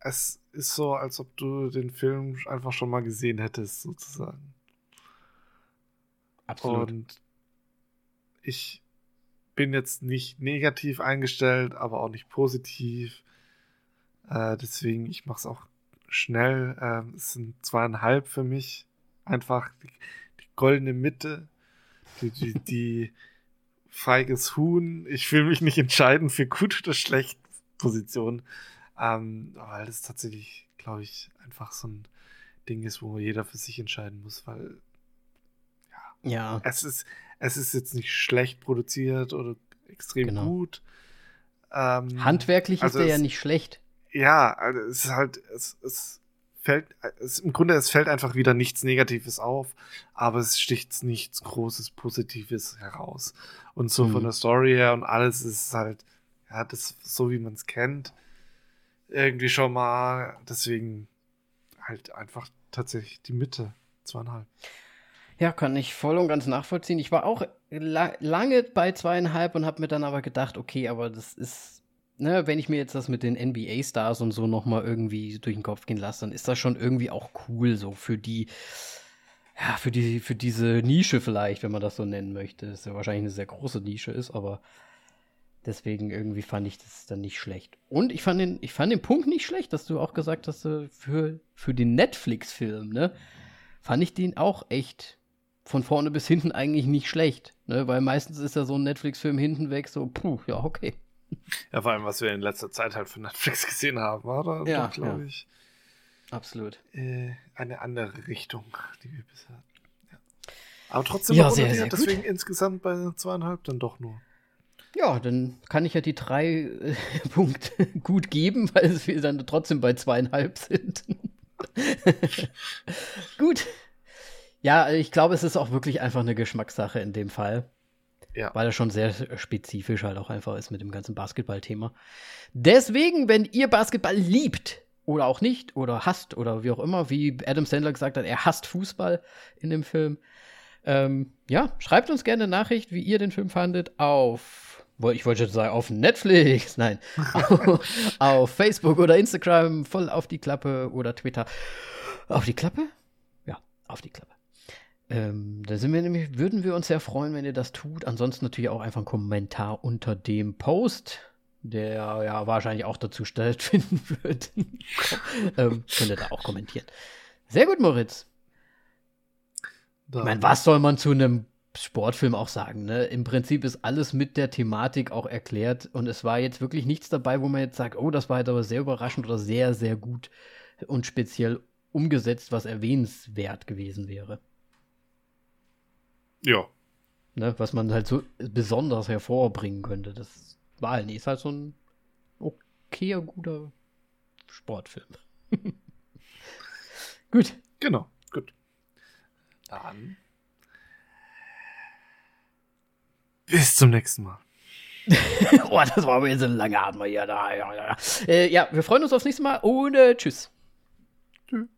[SPEAKER 1] es ist so, als ob du den Film einfach schon mal gesehen hättest, sozusagen.
[SPEAKER 2] Absolut.
[SPEAKER 1] Und ich bin jetzt nicht negativ eingestellt, aber auch nicht positiv. Äh, deswegen, ich mache es auch schnell. Äh, es sind zweieinhalb für mich. Einfach die, die goldene Mitte. Die, die, die feiges Huhn. Ich will mich nicht entscheiden für gut oder schlecht Position. Ähm, weil das tatsächlich, glaube ich, einfach so ein Ding ist, wo jeder für sich entscheiden muss, weil
[SPEAKER 2] ja, ja.
[SPEAKER 1] Es, ist, es ist jetzt nicht schlecht produziert oder extrem genau. gut.
[SPEAKER 2] Ähm, Handwerklich also ist der ja nicht schlecht
[SPEAKER 1] ja, also es ist halt, es, es fällt, es, im Grunde, es fällt einfach wieder nichts Negatives auf, aber es sticht nichts Großes, Positives heraus. Und so mhm. von der Story her und alles ist halt, ja, das so wie man es kennt, irgendwie schon mal, deswegen halt einfach tatsächlich die Mitte, zweieinhalb.
[SPEAKER 2] Ja, kann ich voll und ganz nachvollziehen. Ich war auch la lange bei zweieinhalb und habe mir dann aber gedacht, okay, aber das ist ne, wenn ich mir jetzt das mit den NBA-Stars und so nochmal irgendwie durch den Kopf gehen lasse, dann ist das schon irgendwie auch cool, so für die, ja, für die, für diese Nische vielleicht, wenn man das so nennen möchte. Das ist ja wahrscheinlich eine sehr große Nische ist, aber deswegen irgendwie fand ich das dann nicht schlecht. Und ich fand den, ich fand den Punkt nicht schlecht, dass du auch gesagt hast, äh, für, für den Netflix-Film, ne, fand ich den auch echt von vorne bis hinten eigentlich nicht schlecht, ne, weil meistens ist ja so ein Netflix-Film hinten weg so, puh, ja, okay.
[SPEAKER 1] Ja, vor allem, was wir in letzter Zeit halt von Netflix gesehen haben, war da, ja, glaube ich.
[SPEAKER 2] Absolut.
[SPEAKER 1] Äh, eine andere Richtung, die wir bisher hatten. Ja. Aber trotzdem,
[SPEAKER 2] ja, sehr, sehr
[SPEAKER 1] deswegen gut. insgesamt bei zweieinhalb dann doch nur.
[SPEAKER 2] Ja, dann kann ich ja die drei äh, Punkte gut geben, weil wir dann trotzdem bei zweieinhalb sind. gut. Ja, ich glaube, es ist auch wirklich einfach eine Geschmackssache in dem Fall. Ja. Weil er schon sehr spezifisch halt auch einfach ist mit dem ganzen Basketball-Thema. Deswegen, wenn ihr Basketball liebt oder auch nicht oder hasst oder wie auch immer, wie Adam Sandler gesagt hat, er hasst Fußball in dem Film, Ähm, ja, schreibt uns gerne eine Nachricht, wie ihr den Film fandet, auf, ich wollte jetzt sagen, auf Netflix, nein, auf Facebook oder Instagram, voll auf die Klappe oder Twitter. Auf die Klappe? Ja, auf die Klappe. Ähm, da sind wir nämlich, würden wir uns sehr freuen, wenn ihr das tut. Ansonsten natürlich auch einfach einen Kommentar unter dem Post, der ja wahrscheinlich auch dazu stattfinden wird. ähm, könnt ihr da auch kommentieren. Sehr gut, Moritz. Da. Ich meine, was soll man zu einem Sportfilm auch sagen? Ne? Im Prinzip ist alles mit der Thematik auch erklärt und es war jetzt wirklich nichts dabei, wo man jetzt sagt, oh, das war jetzt aber sehr überraschend oder sehr, sehr gut und speziell umgesetzt, was erwähnenswert gewesen wäre.
[SPEAKER 1] Ja.
[SPEAKER 2] Ne, was man halt so besonders hervorbringen könnte. Das war halt nicht. Ist halt so ein okayer, guter Sportfilm. gut.
[SPEAKER 1] Genau, gut. Dann. Bis zum nächsten Mal.
[SPEAKER 2] oh, das war aber jetzt ein langer Abend hier. Da, ja, ja. Äh, ja, wir freuen uns aufs nächste Mal und äh, tschüss. Tschüss.